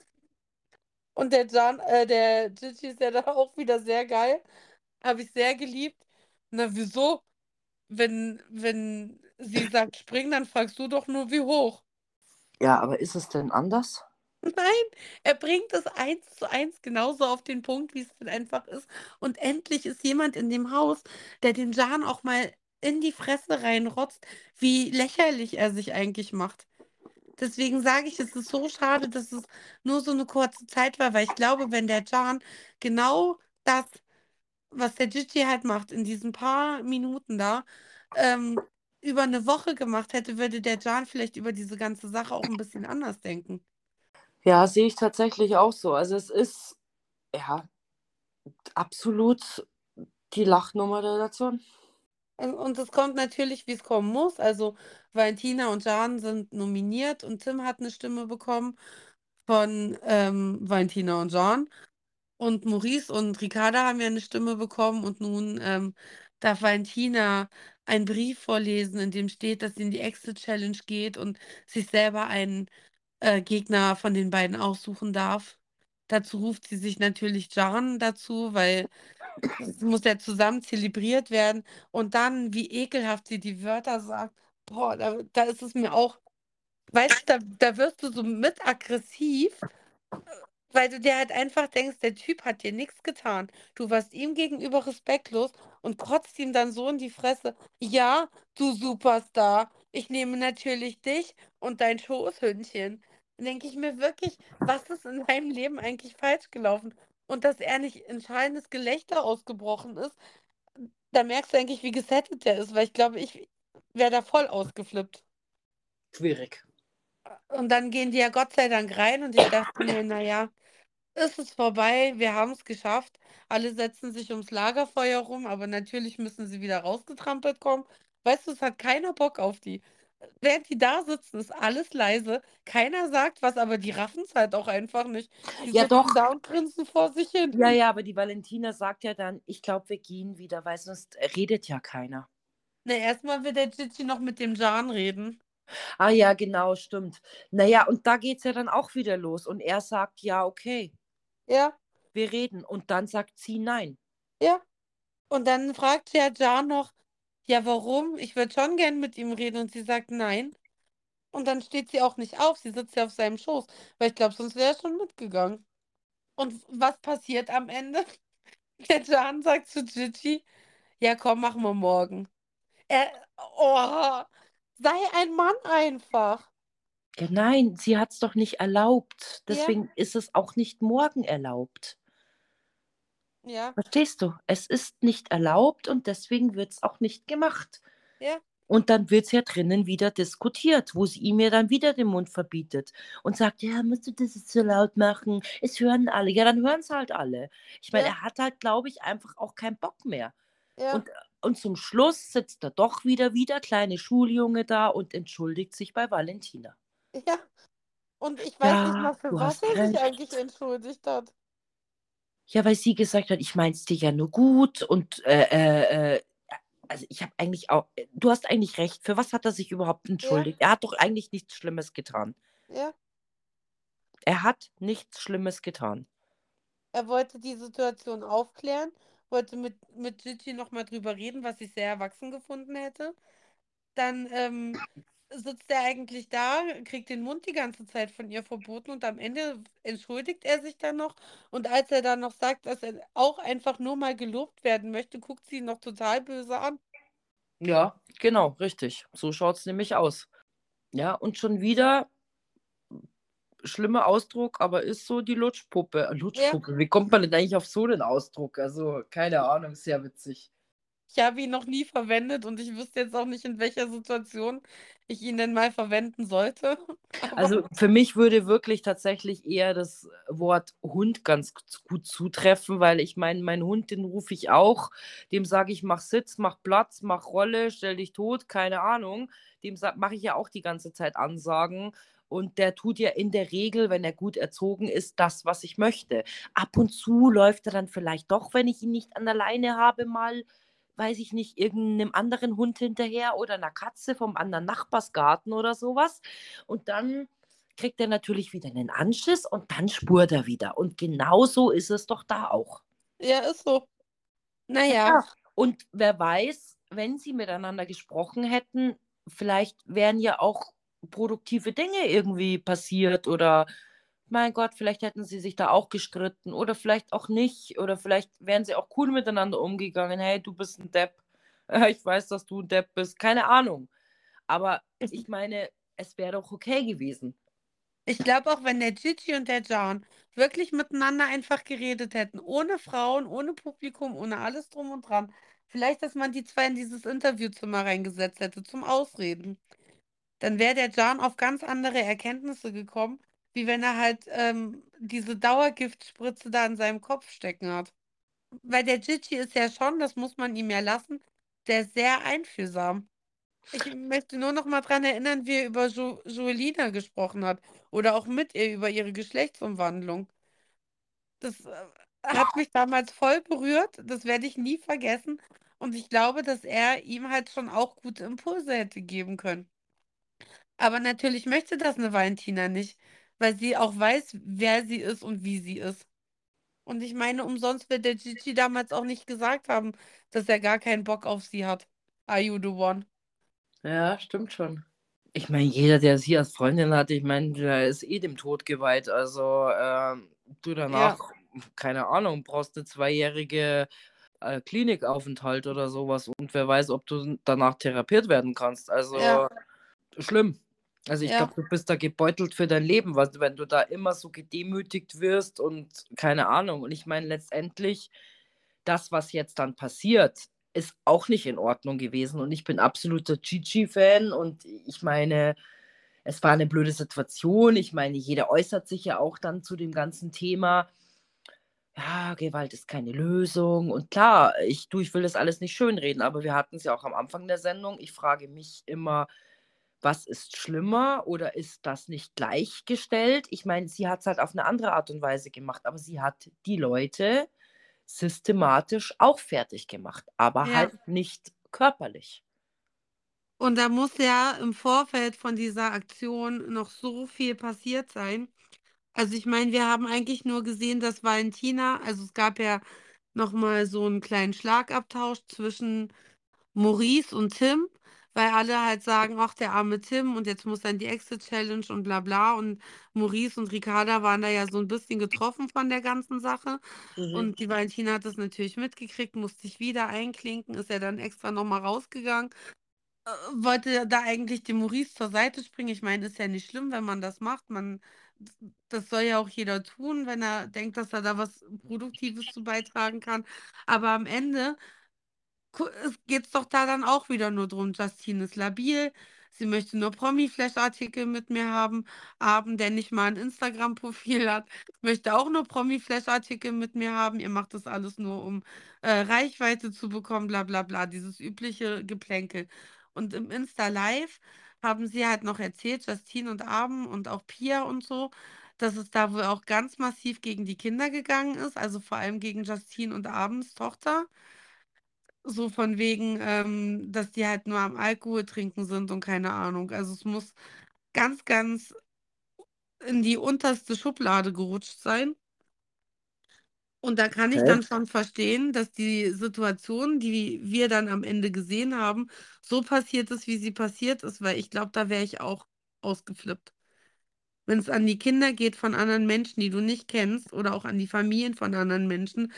Und der Can, äh, der Gigi ist ja da auch wieder sehr geil. Habe ich sehr geliebt. Na, wieso? Wenn, wenn sie sagt, spring, dann fragst du doch nur, wie hoch. Ja, aber ist es denn anders? Nein, er bringt es eins zu eins genauso auf den Punkt, wie es denn einfach ist. Und endlich ist jemand in dem Haus, der den Jan auch mal in die Fresse reinrotzt, wie lächerlich er sich eigentlich macht. Deswegen sage ich, es ist so schade, dass es nur so eine kurze Zeit war, weil ich glaube, wenn der Jan genau das, was der Gigi halt macht, in diesen paar Minuten da, ähm, über eine Woche gemacht hätte, würde der Jan vielleicht über diese ganze Sache auch ein bisschen anders denken. Ja, sehe ich tatsächlich auch so. Also es ist ja absolut die Lachnummer der Nation. Und und es kommt natürlich, wie es kommen muss. Also Valentina und Jan sind nominiert und Tim hat eine Stimme bekommen von ähm, Valentina und Jan. Und Maurice und Ricarda haben ja eine Stimme bekommen und nun ähm, darf Valentina einen Brief vorlesen, in dem steht, dass sie in die Exit-Challenge geht und sich selber einen äh, Gegner von den beiden aussuchen darf. Dazu ruft sie sich natürlich Jan dazu, weil es muss ja zusammen zelebriert werden. Und dann, wie ekelhaft sie die Wörter sagt, boah, da, da ist es mir auch, weißt du, da, da wirst du so mit aggressiv, weil du dir halt einfach denkst, der Typ hat dir nichts getan. Du warst ihm gegenüber respektlos und kotzt ihm dann so in die Fresse. Ja, du Superstar, ich nehme natürlich dich und dein Schoßhündchen. Denke ich mir wirklich, was ist in deinem Leben eigentlich falsch gelaufen? Und dass er nicht in schallendes Gelächter ausgebrochen ist, da merkst du eigentlich, wie gesettet der ist, weil ich glaube, ich wäre da voll ausgeflippt. Schwierig. Und dann gehen die ja Gott sei Dank rein und ich dachte mir, naja, ist es vorbei, wir haben es geschafft. Alle setzen sich ums Lagerfeuer rum, aber natürlich müssen sie wieder rausgetrampelt kommen. Weißt du, es hat keiner Bock auf die. Während die da sitzen, ist alles leise. Keiner sagt was, aber die raffen es halt auch einfach nicht. Die Ja, doch. da und grinsen vor sich hin. Ja, ja, aber die Valentina sagt ja dann, ich glaube, wir gehen wieder, weil sonst redet ja keiner. Na, erstmal will der Gigi noch mit dem Jan reden. Ah ja, genau, stimmt. Naja, und da geht es ja dann auch wieder los. Und er sagt, ja, okay, Ja, wir reden. Und dann sagt sie nein. ja. Und dann fragt ja Jan noch, ja, warum? Ich würde schon gern mit ihm reden. Und sie sagt nein. Und dann steht sie auch nicht auf. Sie sitzt ja auf seinem Schoß. Weil ich glaube, sonst wäre er schon mitgegangen. Und was passiert am Ende? Der Jan sagt zu Gigi, ja, komm, machen wir morgen. Er, oh, sei ein Mann einfach. Ja, nein, sie hat es doch nicht erlaubt. Ja. Deswegen ist es auch nicht morgen erlaubt. Ja, Verstehst du? Es ist nicht erlaubt und deswegen wird es auch nicht gemacht. ja. Und dann wird es ja drinnen wieder diskutiert, wo sie ihm ja dann wieder den Mund verbietet und sagt, ja, musst du das jetzt so laut machen? Es hören alle. Ja, dann hören es halt alle. Ich meine, Ja. er hat halt, glaube ich, einfach auch keinen Bock mehr. Ja. Und, und zum Schluss sitzt er doch wieder wie der kleine Schuljunge da und entschuldigt sich bei Valentina. Ja. Und ich weiß nicht Ja, mal, für was er sich eigentlich entschuldigt hat. Ja, weil sie gesagt hat, ich mein's dir ja nur gut und äh, äh, äh, also ich habe eigentlich auch, äh, du hast eigentlich recht. Für was hat er sich überhaupt entschuldigt? Er hat doch eigentlich nichts Schlimmes getan. Ja. Er hat nichts Schlimmes getan. Er wollte die Situation aufklären, wollte mit, mit Gigi nochmal drüber reden, was ich sehr erwachsen gefunden hätte. Dann ähm, sitzt er eigentlich da, kriegt den Mund die ganze Zeit von ihr verboten und am Ende entschuldigt er sich dann noch. Und als er dann noch sagt, dass er auch einfach nur mal gelobt werden möchte, guckt sie ihn noch total böse an. Ja, genau, richtig. So schaut's nämlich aus. Ja, und schon wieder schlimmer Ausdruck, aber ist so die Lutschpuppe. Lutschpuppe, wie kommt man denn eigentlich auf so einen Ausdruck? Also, keine Ahnung, sehr witzig. Ich habe ihn noch nie verwendet und ich wüsste jetzt auch nicht, in welcher Situation ich ihn denn mal verwenden sollte. Aber Also für mich würde wirklich tatsächlich eher das Wort Hund ganz gut zutreffen, weil ich meine, mein Hund, den rufe ich auch, dem sage ich, mach Sitz, mach Platz, mach Rolle, stell dich tot, keine Ahnung. Dem mache ich ja auch die ganze Zeit Ansagen. Und der tut ja in der Regel, wenn er gut erzogen ist, das, was ich möchte. Ab und zu läuft er dann vielleicht doch, wenn ich ihn nicht an der Leine habe, mal weiß ich nicht, irgendeinem anderen Hund hinterher oder einer Katze vom anderen Nachbarsgarten oder sowas. Und dann kriegt er natürlich wieder einen Anschiss und dann spurt er wieder. Und genauso ist es doch da auch. ja, ist so. Naja, Ja. Und wer weiß, wenn sie miteinander gesprochen hätten, vielleicht wären ja auch produktive Dinge irgendwie passiert oder mein Gott, vielleicht hätten sie sich da auch gestritten oder vielleicht auch nicht oder vielleicht wären sie auch cool miteinander umgegangen. Hey, du bist ein Depp. Ich weiß, dass du ein Depp bist. Keine Ahnung. Aber ich meine, es wäre doch okay gewesen. ich glaube auch, wenn der Gigi und der John wirklich miteinander einfach geredet hätten, ohne Frauen, ohne Publikum, ohne alles drum und dran, vielleicht, dass man die zwei in dieses Interviewzimmer reingesetzt hätte zum Ausreden, dann wäre der John auf ganz andere Erkenntnisse gekommen, wie wenn er halt ähm, diese Dauergiftspritze da in seinem Kopf stecken hat. Weil der Gigi ist ja schon, das muss man ihm ja lassen, der ist sehr einfühlsam. Ich möchte nur noch mal dran erinnern, wie er über jo Joelina gesprochen hat. Oder auch mit ihr über ihre Geschlechtsumwandlung. Das äh, hat mich damals voll berührt. Das werde ich nie vergessen. Und ich glaube, dass er ihm halt schon auch gute Impulse hätte geben können. Aber natürlich möchte das eine Valentina nicht, weil sie auch weiß, wer sie ist und wie sie ist. Und ich meine, umsonst wird der Gigi damals auch nicht gesagt haben, dass er gar keinen Bock auf sie hat. Are you the one? Ja, stimmt schon. Ich meine, jeder, der sie als Freundin hat, ich meine, der ist eh dem Tod geweiht. Also, ähm, du danach, keine Ahnung, brauchst eine zweijährige äh, Klinikaufenthalt oder sowas und wer weiß, ob du danach therapiert werden kannst. Also, Ja. schlimm. Also, ich Ja. glaube, du bist da gebeutelt für dein Leben, was, wenn du da immer so gedemütigt wirst und keine Ahnung. Und ich meine, letztendlich, das, was jetzt dann passiert, ist auch nicht in Ordnung gewesen. Und ich bin absoluter Gigi-Fan und ich meine, es war eine blöde Situation. Ich meine, jeder äußert sich ja auch dann zu dem ganzen Thema. Ja, Gewalt ist keine Lösung. Und klar, ich, du, ich will das alles nicht schönreden, aber wir hatten es ja auch am Anfang der Sendung. Ich frage mich immer, was ist schlimmer oder ist das nicht gleichgestellt? Ich meine, sie hat es halt auf eine andere Art und Weise gemacht, aber sie hat die Leute systematisch auch fertig gemacht, aber Ja. halt nicht körperlich. Und da muss ja im Vorfeld von dieser Aktion noch so viel passiert sein. Also ich meine, wir haben eigentlich nur gesehen, dass Valentina, also es gab ja noch mal so einen kleinen Schlagabtausch zwischen Maurice und Tim, weil alle halt sagen, ach, der arme Tim und jetzt muss dann die Exit-Challenge und bla bla. Und Maurice und Ricarda waren da ja so ein bisschen getroffen von der ganzen Sache. Mhm. Und die Valentina hat das natürlich mitgekriegt, musste sich wieder einklinken, ist ja dann extra nochmal rausgegangen. Äh, wollte da eigentlich dem Maurice zur Seite springen. Ich meine, ist ja nicht schlimm, wenn man das macht. Man, das soll ja auch jeder tun, wenn er denkt, dass er da was Produktives zu beitragen kann. Aber am Ende geht es doch da dann auch wieder nur drum, Justine ist labil, sie möchte nur Promi-Flash-Artikel mit mir haben, Abend, der nicht mal ein Instagram-Profil hat, möchte auch nur Promi-Flash-Artikel mit mir haben, ihr macht das alles nur, um äh, Reichweite zu bekommen, bla bla bla, dieses übliche Geplänkel. Und im Insta-Live haben sie halt noch erzählt, Justine und Abend und auch Pia und so, dass es da wohl auch ganz massiv gegen die Kinder gegangen ist, also vor allem gegen Justine und Abends Tochter. So von wegen, ähm, dass die halt nur am Alkohol trinken sind und keine Ahnung. Also es muss ganz, ganz in die unterste Schublade gerutscht sein. Und da kann ich Okay. dann schon verstehen, dass die Situation, die wir dann am Ende gesehen haben, so passiert ist, wie sie passiert ist, weil ich glaube, da wäre ich auch ausgeflippt. Wenn es an die Kinder geht von anderen Menschen, die du nicht kennst, oder auch an die Familien von anderen Menschen,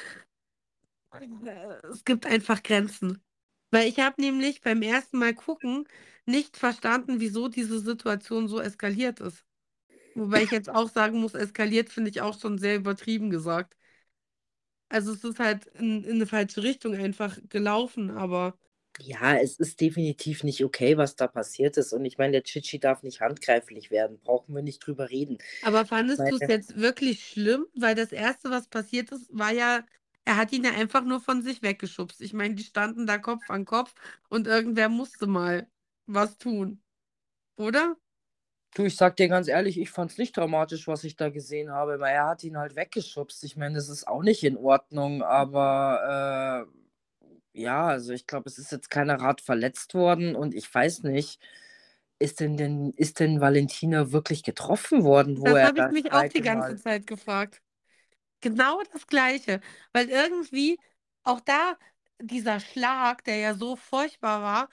es gibt einfach Grenzen. Weil ich habe nämlich beim ersten Mal gucken nicht verstanden, wieso diese Situation so eskaliert ist. Wobei ich jetzt auch sagen muss, eskaliert finde ich auch schon sehr übertrieben gesagt. Also es ist halt in, in eine falsche Richtung einfach gelaufen, aber Ja, es ist definitiv nicht okay, was da passiert ist. Und ich meine, der Chichi darf nicht handgreiflich werden. Brauchen wir nicht drüber reden. aber fandest du es jetzt wirklich schlimm? Weil das Erste, was passiert ist, war ja, er hat ihn ja einfach nur von sich weggeschubst. Ich meine, die standen da Kopf an Kopf und irgendwer musste mal was tun, oder? du, ich sag dir ganz ehrlich, ich fand es nicht dramatisch, was ich da gesehen habe, weil er hat ihn halt weggeschubst. Ich meine, das ist auch nicht in Ordnung, aber äh, ja, also ich glaube, es ist jetzt keiner Rat verletzt worden und ich weiß nicht, ist denn, denn, ist denn Valentina wirklich getroffen worden, wo Das habe ich mich auch die ganze. Zeit gefragt. Genau das Gleiche. Weil irgendwie auch da dieser Schlag, der ja so furchtbar war,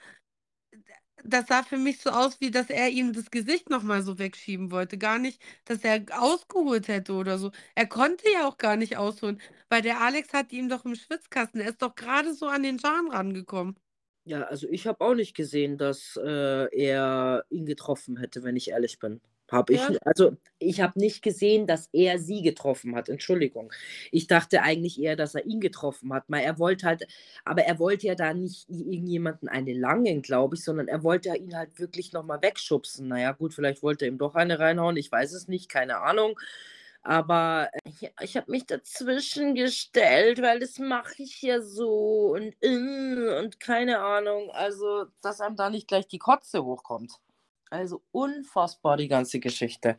das sah für mich so aus, wie dass er ihm das Gesicht nochmal so wegschieben wollte. Gar nicht, dass er ausgeholt hätte oder so. Er konnte ja auch gar nicht ausholen, weil der Alex hat ihm doch im Schwitzkasten, er ist doch gerade so an den Jan rangekommen. Ja, also ich habe auch nicht gesehen, dass äh, er ihn getroffen hätte, wenn ich ehrlich bin. Habe ich, Ja, also ich habe nicht gesehen, dass er sie getroffen hat. Entschuldigung. Ich dachte eigentlich eher, dass er ihn getroffen hat. Mal er wollte halt, aber er wollte ja da nicht irgendjemanden eine langen, glaube ich, sondern er wollte ja ihn halt wirklich nochmal wegschubsen. Naja, gut, vielleicht wollte er ihm doch eine reinhauen. Ich weiß es nicht, keine Ahnung. Aber äh, ich, ich habe mich dazwischen gestellt, weil das mache ich ja so und, äh, und keine Ahnung. Also, dass einem da nicht gleich die Kotze hochkommt. Also unfassbar die ganze Geschichte.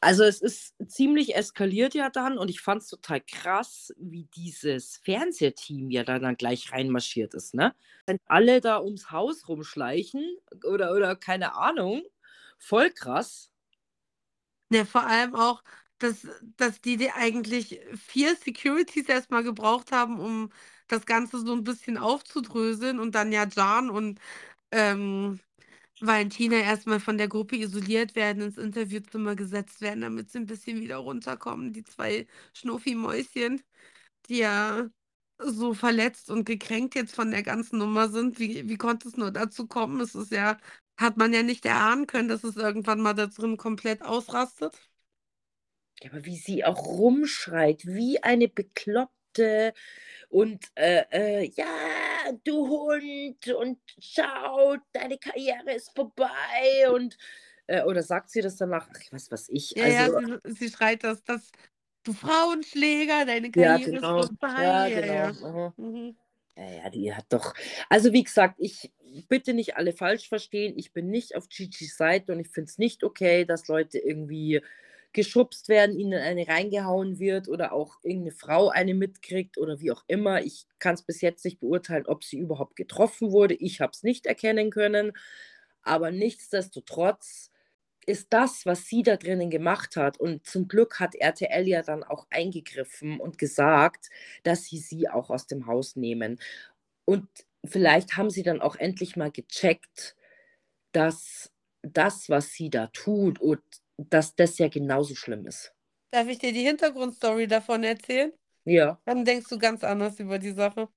Also es ist ziemlich eskaliert ja dann und ich fand es total krass, wie dieses Fernsehteam ja da dann gleich reinmarschiert ist, ne? Wenn alle da ums Haus rumschleichen oder, oder keine Ahnung, voll krass. ne, vor allem auch, dass, dass die, die eigentlich vier Securities erstmal gebraucht haben, um das Ganze so ein bisschen aufzudröseln und dann ja Jan und ähm, Valentina erstmal von der Gruppe isoliert werden, ins Interviewzimmer gesetzt werden, damit sie ein bisschen wieder runterkommen. Die zwei Schnuffi-Mäuschen, die ja so verletzt und gekränkt jetzt von der ganzen Nummer sind. Wie, wie konnte es nur dazu kommen? Es ist ja, hat man ja nicht erahnen können, dass es irgendwann mal da drin komplett ausrastet. Ja, aber wie sie auch rumschreit, wie eine Bekloppte und äh, äh, ja, du Hund und schau, deine Karriere ist vorbei und äh, oder sagt sie das danach? Ach, was weiß ich. Ja, ja, Also, sie, sie schreit das, das, du Frauenschläger, deine ja, Karriere ist genau. vorbei. Ja, Ja, genau. ja. Mhm. Ja, ja, die hat doch. Also, wie gesagt, ich bitte nicht alle falsch verstehen. Ich bin nicht auf Gigi's Seite und ich finde es nicht okay, dass Leute irgendwie geschubst werden, ihnen eine reingehauen wird oder auch irgendeine Frau eine mitkriegt oder wie auch immer. Ich kann es bis jetzt nicht beurteilen, ob sie überhaupt getroffen wurde. Ich habe es nicht erkennen können. Aber nichtsdestotrotz ist das, was sie da drinnen gemacht hat, und zum Glück hat RTL ja dann auch eingegriffen und gesagt, dass sie sie auch aus dem Haus nehmen. Und vielleicht haben sie dann auch endlich mal gecheckt, dass das, was sie da tut, und dass das ja genauso schlimm ist. Darf ich dir die Hintergrundstory davon erzählen? Ja, Dann denkst du ganz anders über die Sache.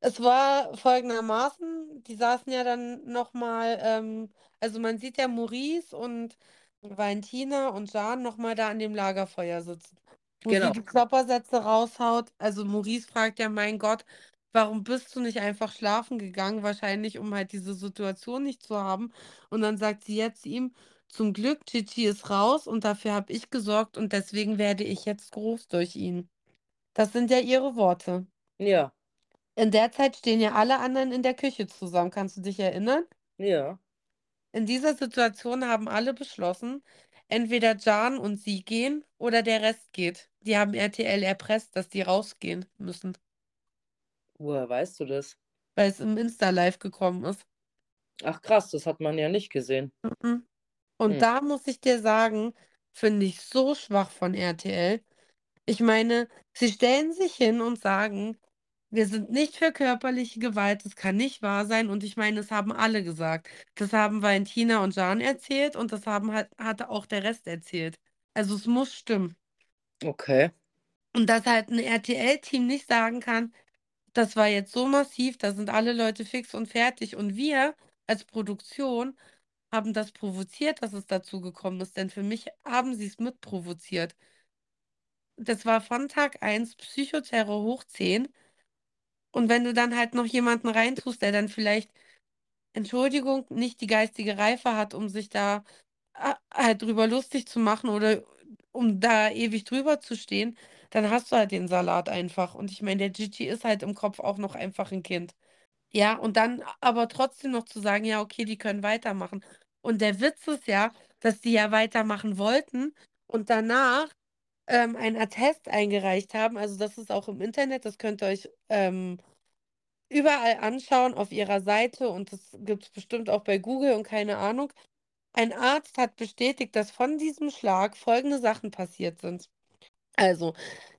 Es war folgendermaßen, die saßen ja dann nochmal, ähm, also man sieht ja Maurice und Valentina und Jan nochmal da an dem Lagerfeuer sitzen, wo sie genau. die Kloppersätze raushaut. Also Maurice fragt ja, mein Gott, warum bist du nicht einfach schlafen gegangen? Wahrscheinlich, um halt diese Situation nicht zu haben. Und dann sagt sie jetzt ihm: „Zum Glück, Gigi ist raus und dafür habe ich gesorgt und deswegen werde ich jetzt groß durch ihn.“ Das sind ja ihre Worte. Ja. In der Zeit stehen ja alle anderen in der Küche zusammen. Kannst du dich erinnern? Ja. In dieser Situation haben alle beschlossen, entweder Can und sie gehen oder der Rest geht. Die haben RTL erpresst, dass die rausgehen müssen. Woher weißt du das? Weil es im Insta-Live gekommen ist. Ach krass, das hat man ja nicht gesehen. Mhm. Und Hm. da muss ich dir sagen, finde ich so schwach von RTL. Ich meine, sie stellen sich hin und sagen, wir sind nicht für körperliche Gewalt, das kann nicht wahr sein. Und ich meine, das haben alle gesagt. Das haben Valentina und Jan erzählt und das haben halt, hatte auch der Rest erzählt. Also es muss stimmen. Okay. Und dass halt ein RTL-Team nicht sagen kann, das war jetzt so massiv, da sind alle Leute fix und fertig. Und wir als Produktion haben das provoziert, dass es dazu gekommen ist. Denn für mich haben sie es mitprovoziert. Das war von Tag 1 Psychoterror hoch 10. Und wenn du dann halt noch jemanden reintust, der dann vielleicht, Entschuldigung, nicht die geistige Reife hat, um sich da äh, halt drüber lustig zu machen oder um da ewig drüber zu stehen, dann hast du halt den Salat einfach. Und ich meine, der Gigi ist halt im Kopf auch noch einfach ein Kind. Ja, und dann aber trotzdem noch zu sagen, ja, okay, die können weitermachen. Und der Witz ist ja, dass die ja weitermachen wollten und danach ähm, ein Attest eingereicht haben. Also das ist auch im Internet, das könnt ihr euch ähm, überall anschauen auf ihrer Seite und das gibt es bestimmt auch bei Google und keine Ahnung. Ein Arzt hat bestätigt, dass von diesem Schlag folgende Sachen passiert sind. Also,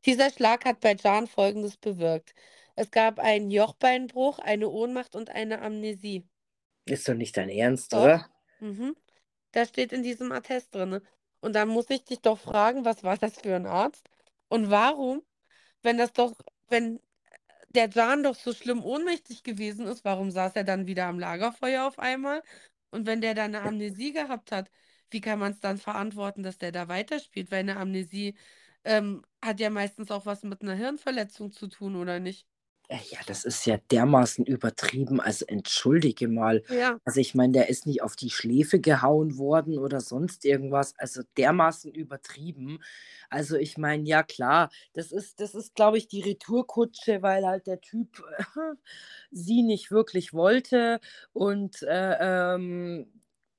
dieser Schlag hat bei Jan Folgendes bewirkt. Es gab einen Jochbeinbruch, eine Ohnmacht und eine Amnesie. Ist doch nicht dein Ernst, Doch. oder? Mhm. Das steht in diesem Attest drin. Und dann muss ich dich doch fragen, was war das für ein Arzt? Und warum, wenn das doch, wenn der Jan doch so schlimm ohnmächtig gewesen ist, warum saß er dann wieder am Lagerfeuer auf einmal? Und wenn der dann eine Amnesie gehabt hat, wie kann man es dann verantworten, dass der da weiterspielt? Weil eine Amnesie ähm, hat ja meistens auch was mit einer Hirnverletzung zu tun, oder nicht? Äh, Ja, das ist ja dermaßen übertrieben. Also entschuldige mal. Ja. Also ich meine, der ist nicht auf die Schläfe gehauen worden oder sonst irgendwas. Also dermaßen übertrieben. Also ich meine, ja klar, das ist, das ist, glaube ich, die Retourkutsche, weil halt der Typ äh, sie nicht wirklich wollte und äh, ähm,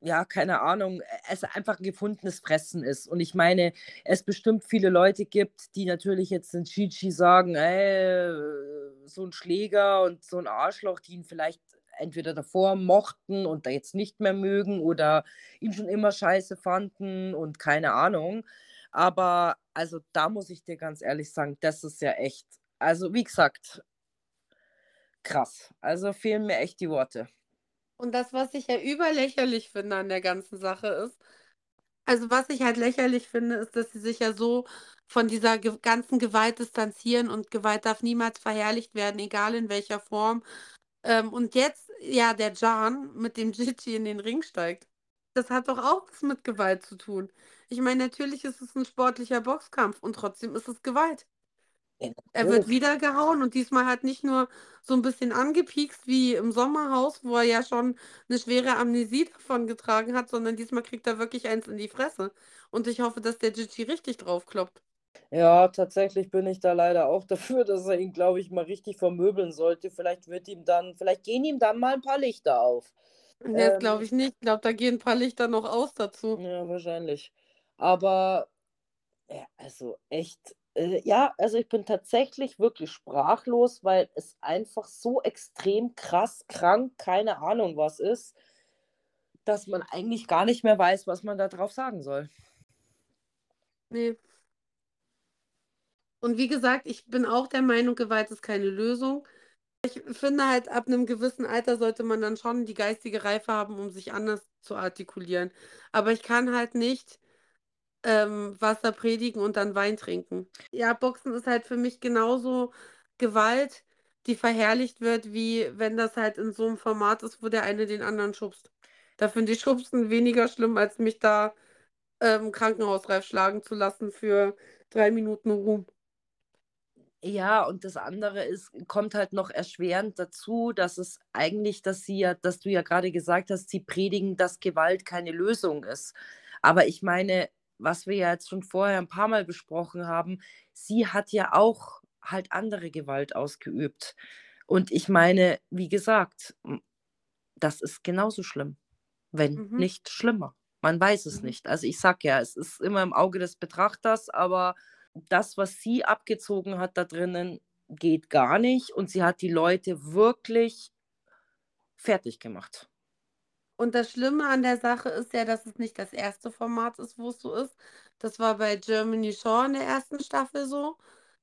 ja, keine Ahnung, es einfach ein gefundenes Fressen ist. Und ich meine, es bestimmt viele Leute gibt, die natürlich jetzt den Chichi sagen, ey, so ein Schläger und so ein Arschloch, die ihn vielleicht entweder davor mochten und da jetzt nicht mehr mögen oder ihn schon immer scheiße fanden und keine Ahnung. Aber also da muss ich dir ganz ehrlich sagen, das ist ja echt, also wie gesagt, krass. Also fehlen mir echt die Worte. Und das, was ich ja überlächerlich finde an der ganzen Sache ist, also was ich halt lächerlich finde, ist, dass sie sich ja so von dieser ge ganzen Gewalt distanzieren und Gewalt darf niemals verherrlicht werden, egal in welcher Form. Ähm, und jetzt, ja, der Can mit dem Gigi in den Ring steigt. Das hat doch auch was mit Gewalt zu tun. Ich meine, natürlich ist es ein sportlicher Boxkampf und trotzdem ist es Gewalt. Er wird wieder gehauen und diesmal halt nicht nur so ein bisschen angepiekst wie im Sommerhaus, wo er ja schon eine schwere Amnesie davon getragen hat, sondern diesmal kriegt er wirklich eins in die Fresse. Und ich hoffe, dass der Gigi richtig draufkloppt. Ja, tatsächlich bin ich da leider auch dafür, dass er ihn, glaube ich, mal richtig vermöbeln sollte. Vielleicht wird ihm dann, vielleicht gehen ihm dann mal ein paar Lichter auf. Und das Ähm, glaube ich nicht. Ich glaube, da gehen ein paar Lichter noch aus dazu. ja, wahrscheinlich. Aber, ja, also echt, äh, ja, also ich bin tatsächlich wirklich sprachlos, weil es einfach so extrem krass krank, keine Ahnung was ist, dass man eigentlich gar nicht mehr weiß, was man da drauf sagen soll. Nee. Und wie gesagt, ich bin auch der Meinung, Gewalt ist keine Lösung. Ich finde halt, ab einem gewissen Alter sollte man dann schon die geistige Reife haben, um sich anders zu artikulieren. Aber ich kann halt nicht ähm, Wasser predigen und dann Wein trinken. Ja, Boxen ist halt für mich genauso Gewalt, die verherrlicht wird, wie wenn das halt in so einem Format ist, wo der eine den anderen schubst. Da finde ich Schubsen weniger schlimm, als mich da ähm, krankenhausreif schlagen zu lassen für drei Minuten Ruhm. Ja, und das andere ist kommt halt noch erschwerend dazu, dass es eigentlich dass sie ja dass du ja gerade gesagt hast, sie predigen, dass Gewalt keine Lösung ist. Aber ich meine, was wir ja jetzt schon vorher ein paar Mal besprochen haben, sie hat ja auch halt andere Gewalt ausgeübt. Und ich meine, wie gesagt, das ist genauso schlimm, wenn Mhm. nicht schlimmer. Man weiß es Mhm. nicht. Also, ich sage ja, es ist immer im Auge des Betrachters, aber das, was sie abgezogen hat da drinnen, geht gar nicht und sie hat die Leute wirklich fertig gemacht. Und das Schlimme an der Sache ist ja, dass es nicht das erste Format ist, wo es so ist. Das war bei Germany Shore in der ersten Staffel so,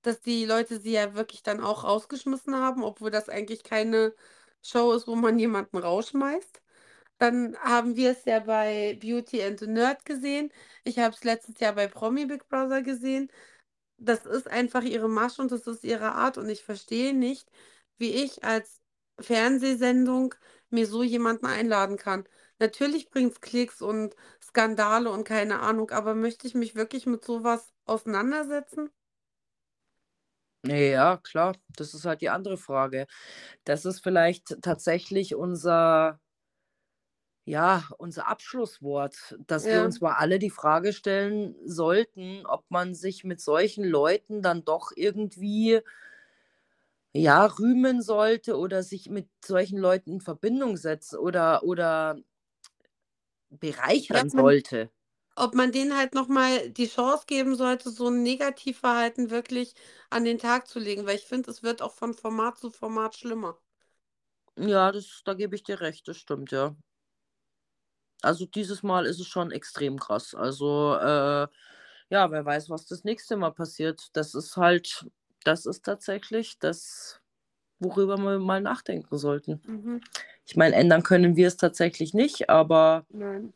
dass die Leute sie ja wirklich dann auch rausgeschmissen haben, obwohl das eigentlich keine Show ist, wo man jemanden rausschmeißt. Dann haben wir es ja bei Beauty and the Nerd gesehen. Ich habe es letztes Jahr bei Promi Big Brother gesehen. Das ist einfach ihre Masche und das ist ihre Art und ich verstehe nicht, wie ich als Fernsehsendung mir so jemanden einladen kann. Natürlich bringt es Klicks und Skandale und keine Ahnung, aber möchte ich mich wirklich mit sowas auseinandersetzen? Ja, klar, das ist halt die andere Frage. Das ist vielleicht tatsächlich unser ja, unser Abschlusswort, dass wir Ja. uns mal alle die Frage stellen sollten, ob man sich mit solchen Leuten dann doch irgendwie ja, rühmen sollte oder sich mit solchen Leuten in Verbindung setzen oder oder Ja, bereichern ob man sollte. ob man denen halt noch mal die Chance geben sollte, so 'n Negativverhalten wirklich an den Tag zu legen, weil ich finde, es wird auch von Format zu Format schlimmer. Ja, das da gebe ich dir recht, das stimmt, ja. Also, dieses Mal ist es schon extrem krass. Also, äh, ja, wer weiß, was das nächste Mal passiert. Das ist halt das ist tatsächlich das, worüber wir mal nachdenken sollten. Mhm. Ich meine, ändern können wir es tatsächlich nicht, aber Nein.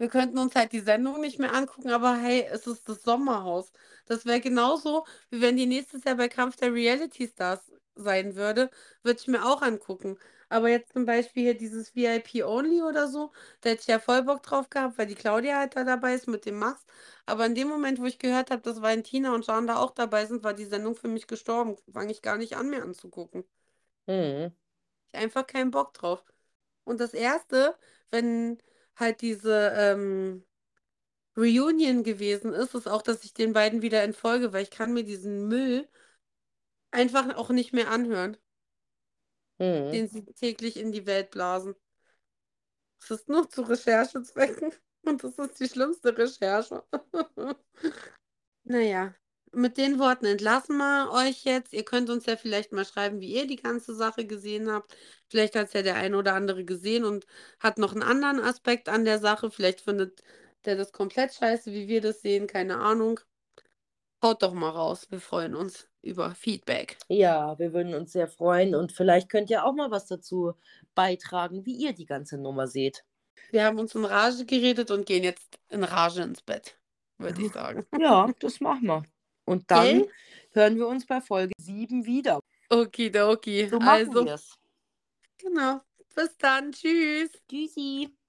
Wir könnten uns halt die Sendung nicht mehr angucken, aber hey, es ist das Sommerhaus. Das wäre genauso, wie wenn die nächstes Jahr bei Kampf der Reality Stars sein würde, würde ich mir auch angucken. Aber jetzt zum Beispiel hier dieses VIP Only oder so, da hätte ich ja voll Bock drauf gehabt, weil die Claudia halt da dabei ist mit dem Max. Aber in dem Moment, wo ich gehört habe, dass Valentina und Jean da auch dabei sind, war die Sendung für mich gestorben. Fange ich gar nicht an, mir anzugucken. Mhm. Ich einfach keinen Bock drauf. Und das Erste, wenn halt diese ähm, Reunion gewesen ist, ist auch, dass ich den beiden wieder entfolge, weil ich kann mir diesen Müll einfach auch nicht mehr anhören, Mhm. den sie täglich in die Welt blasen. Es ist nur zu Recherchezwecken und das ist die schlimmste Recherche. Naja, mit den Worten entlassen wir euch jetzt. Ihr könnt uns ja vielleicht mal schreiben, wie ihr die ganze Sache gesehen habt. Vielleicht hat es ja der eine oder andere gesehen und hat noch einen anderen Aspekt an der Sache. Vielleicht findet der das komplett scheiße, wie wir das sehen. Keine Ahnung. Haut doch mal raus. Wir freuen uns über Feedback. Ja, wir würden uns sehr freuen und vielleicht könnt ihr auch mal was dazu beitragen, wie ihr die ganze Nummer seht. Wir haben uns in Rage geredet und gehen jetzt in Rage ins Bett, würde ich sagen. Ja, das machen wir. Und dann Gell? hören wir uns bei Folge 7 wieder. Okidoki. So machen Also, wir's. genau. Bis dann. Tschüss. Tschüssi.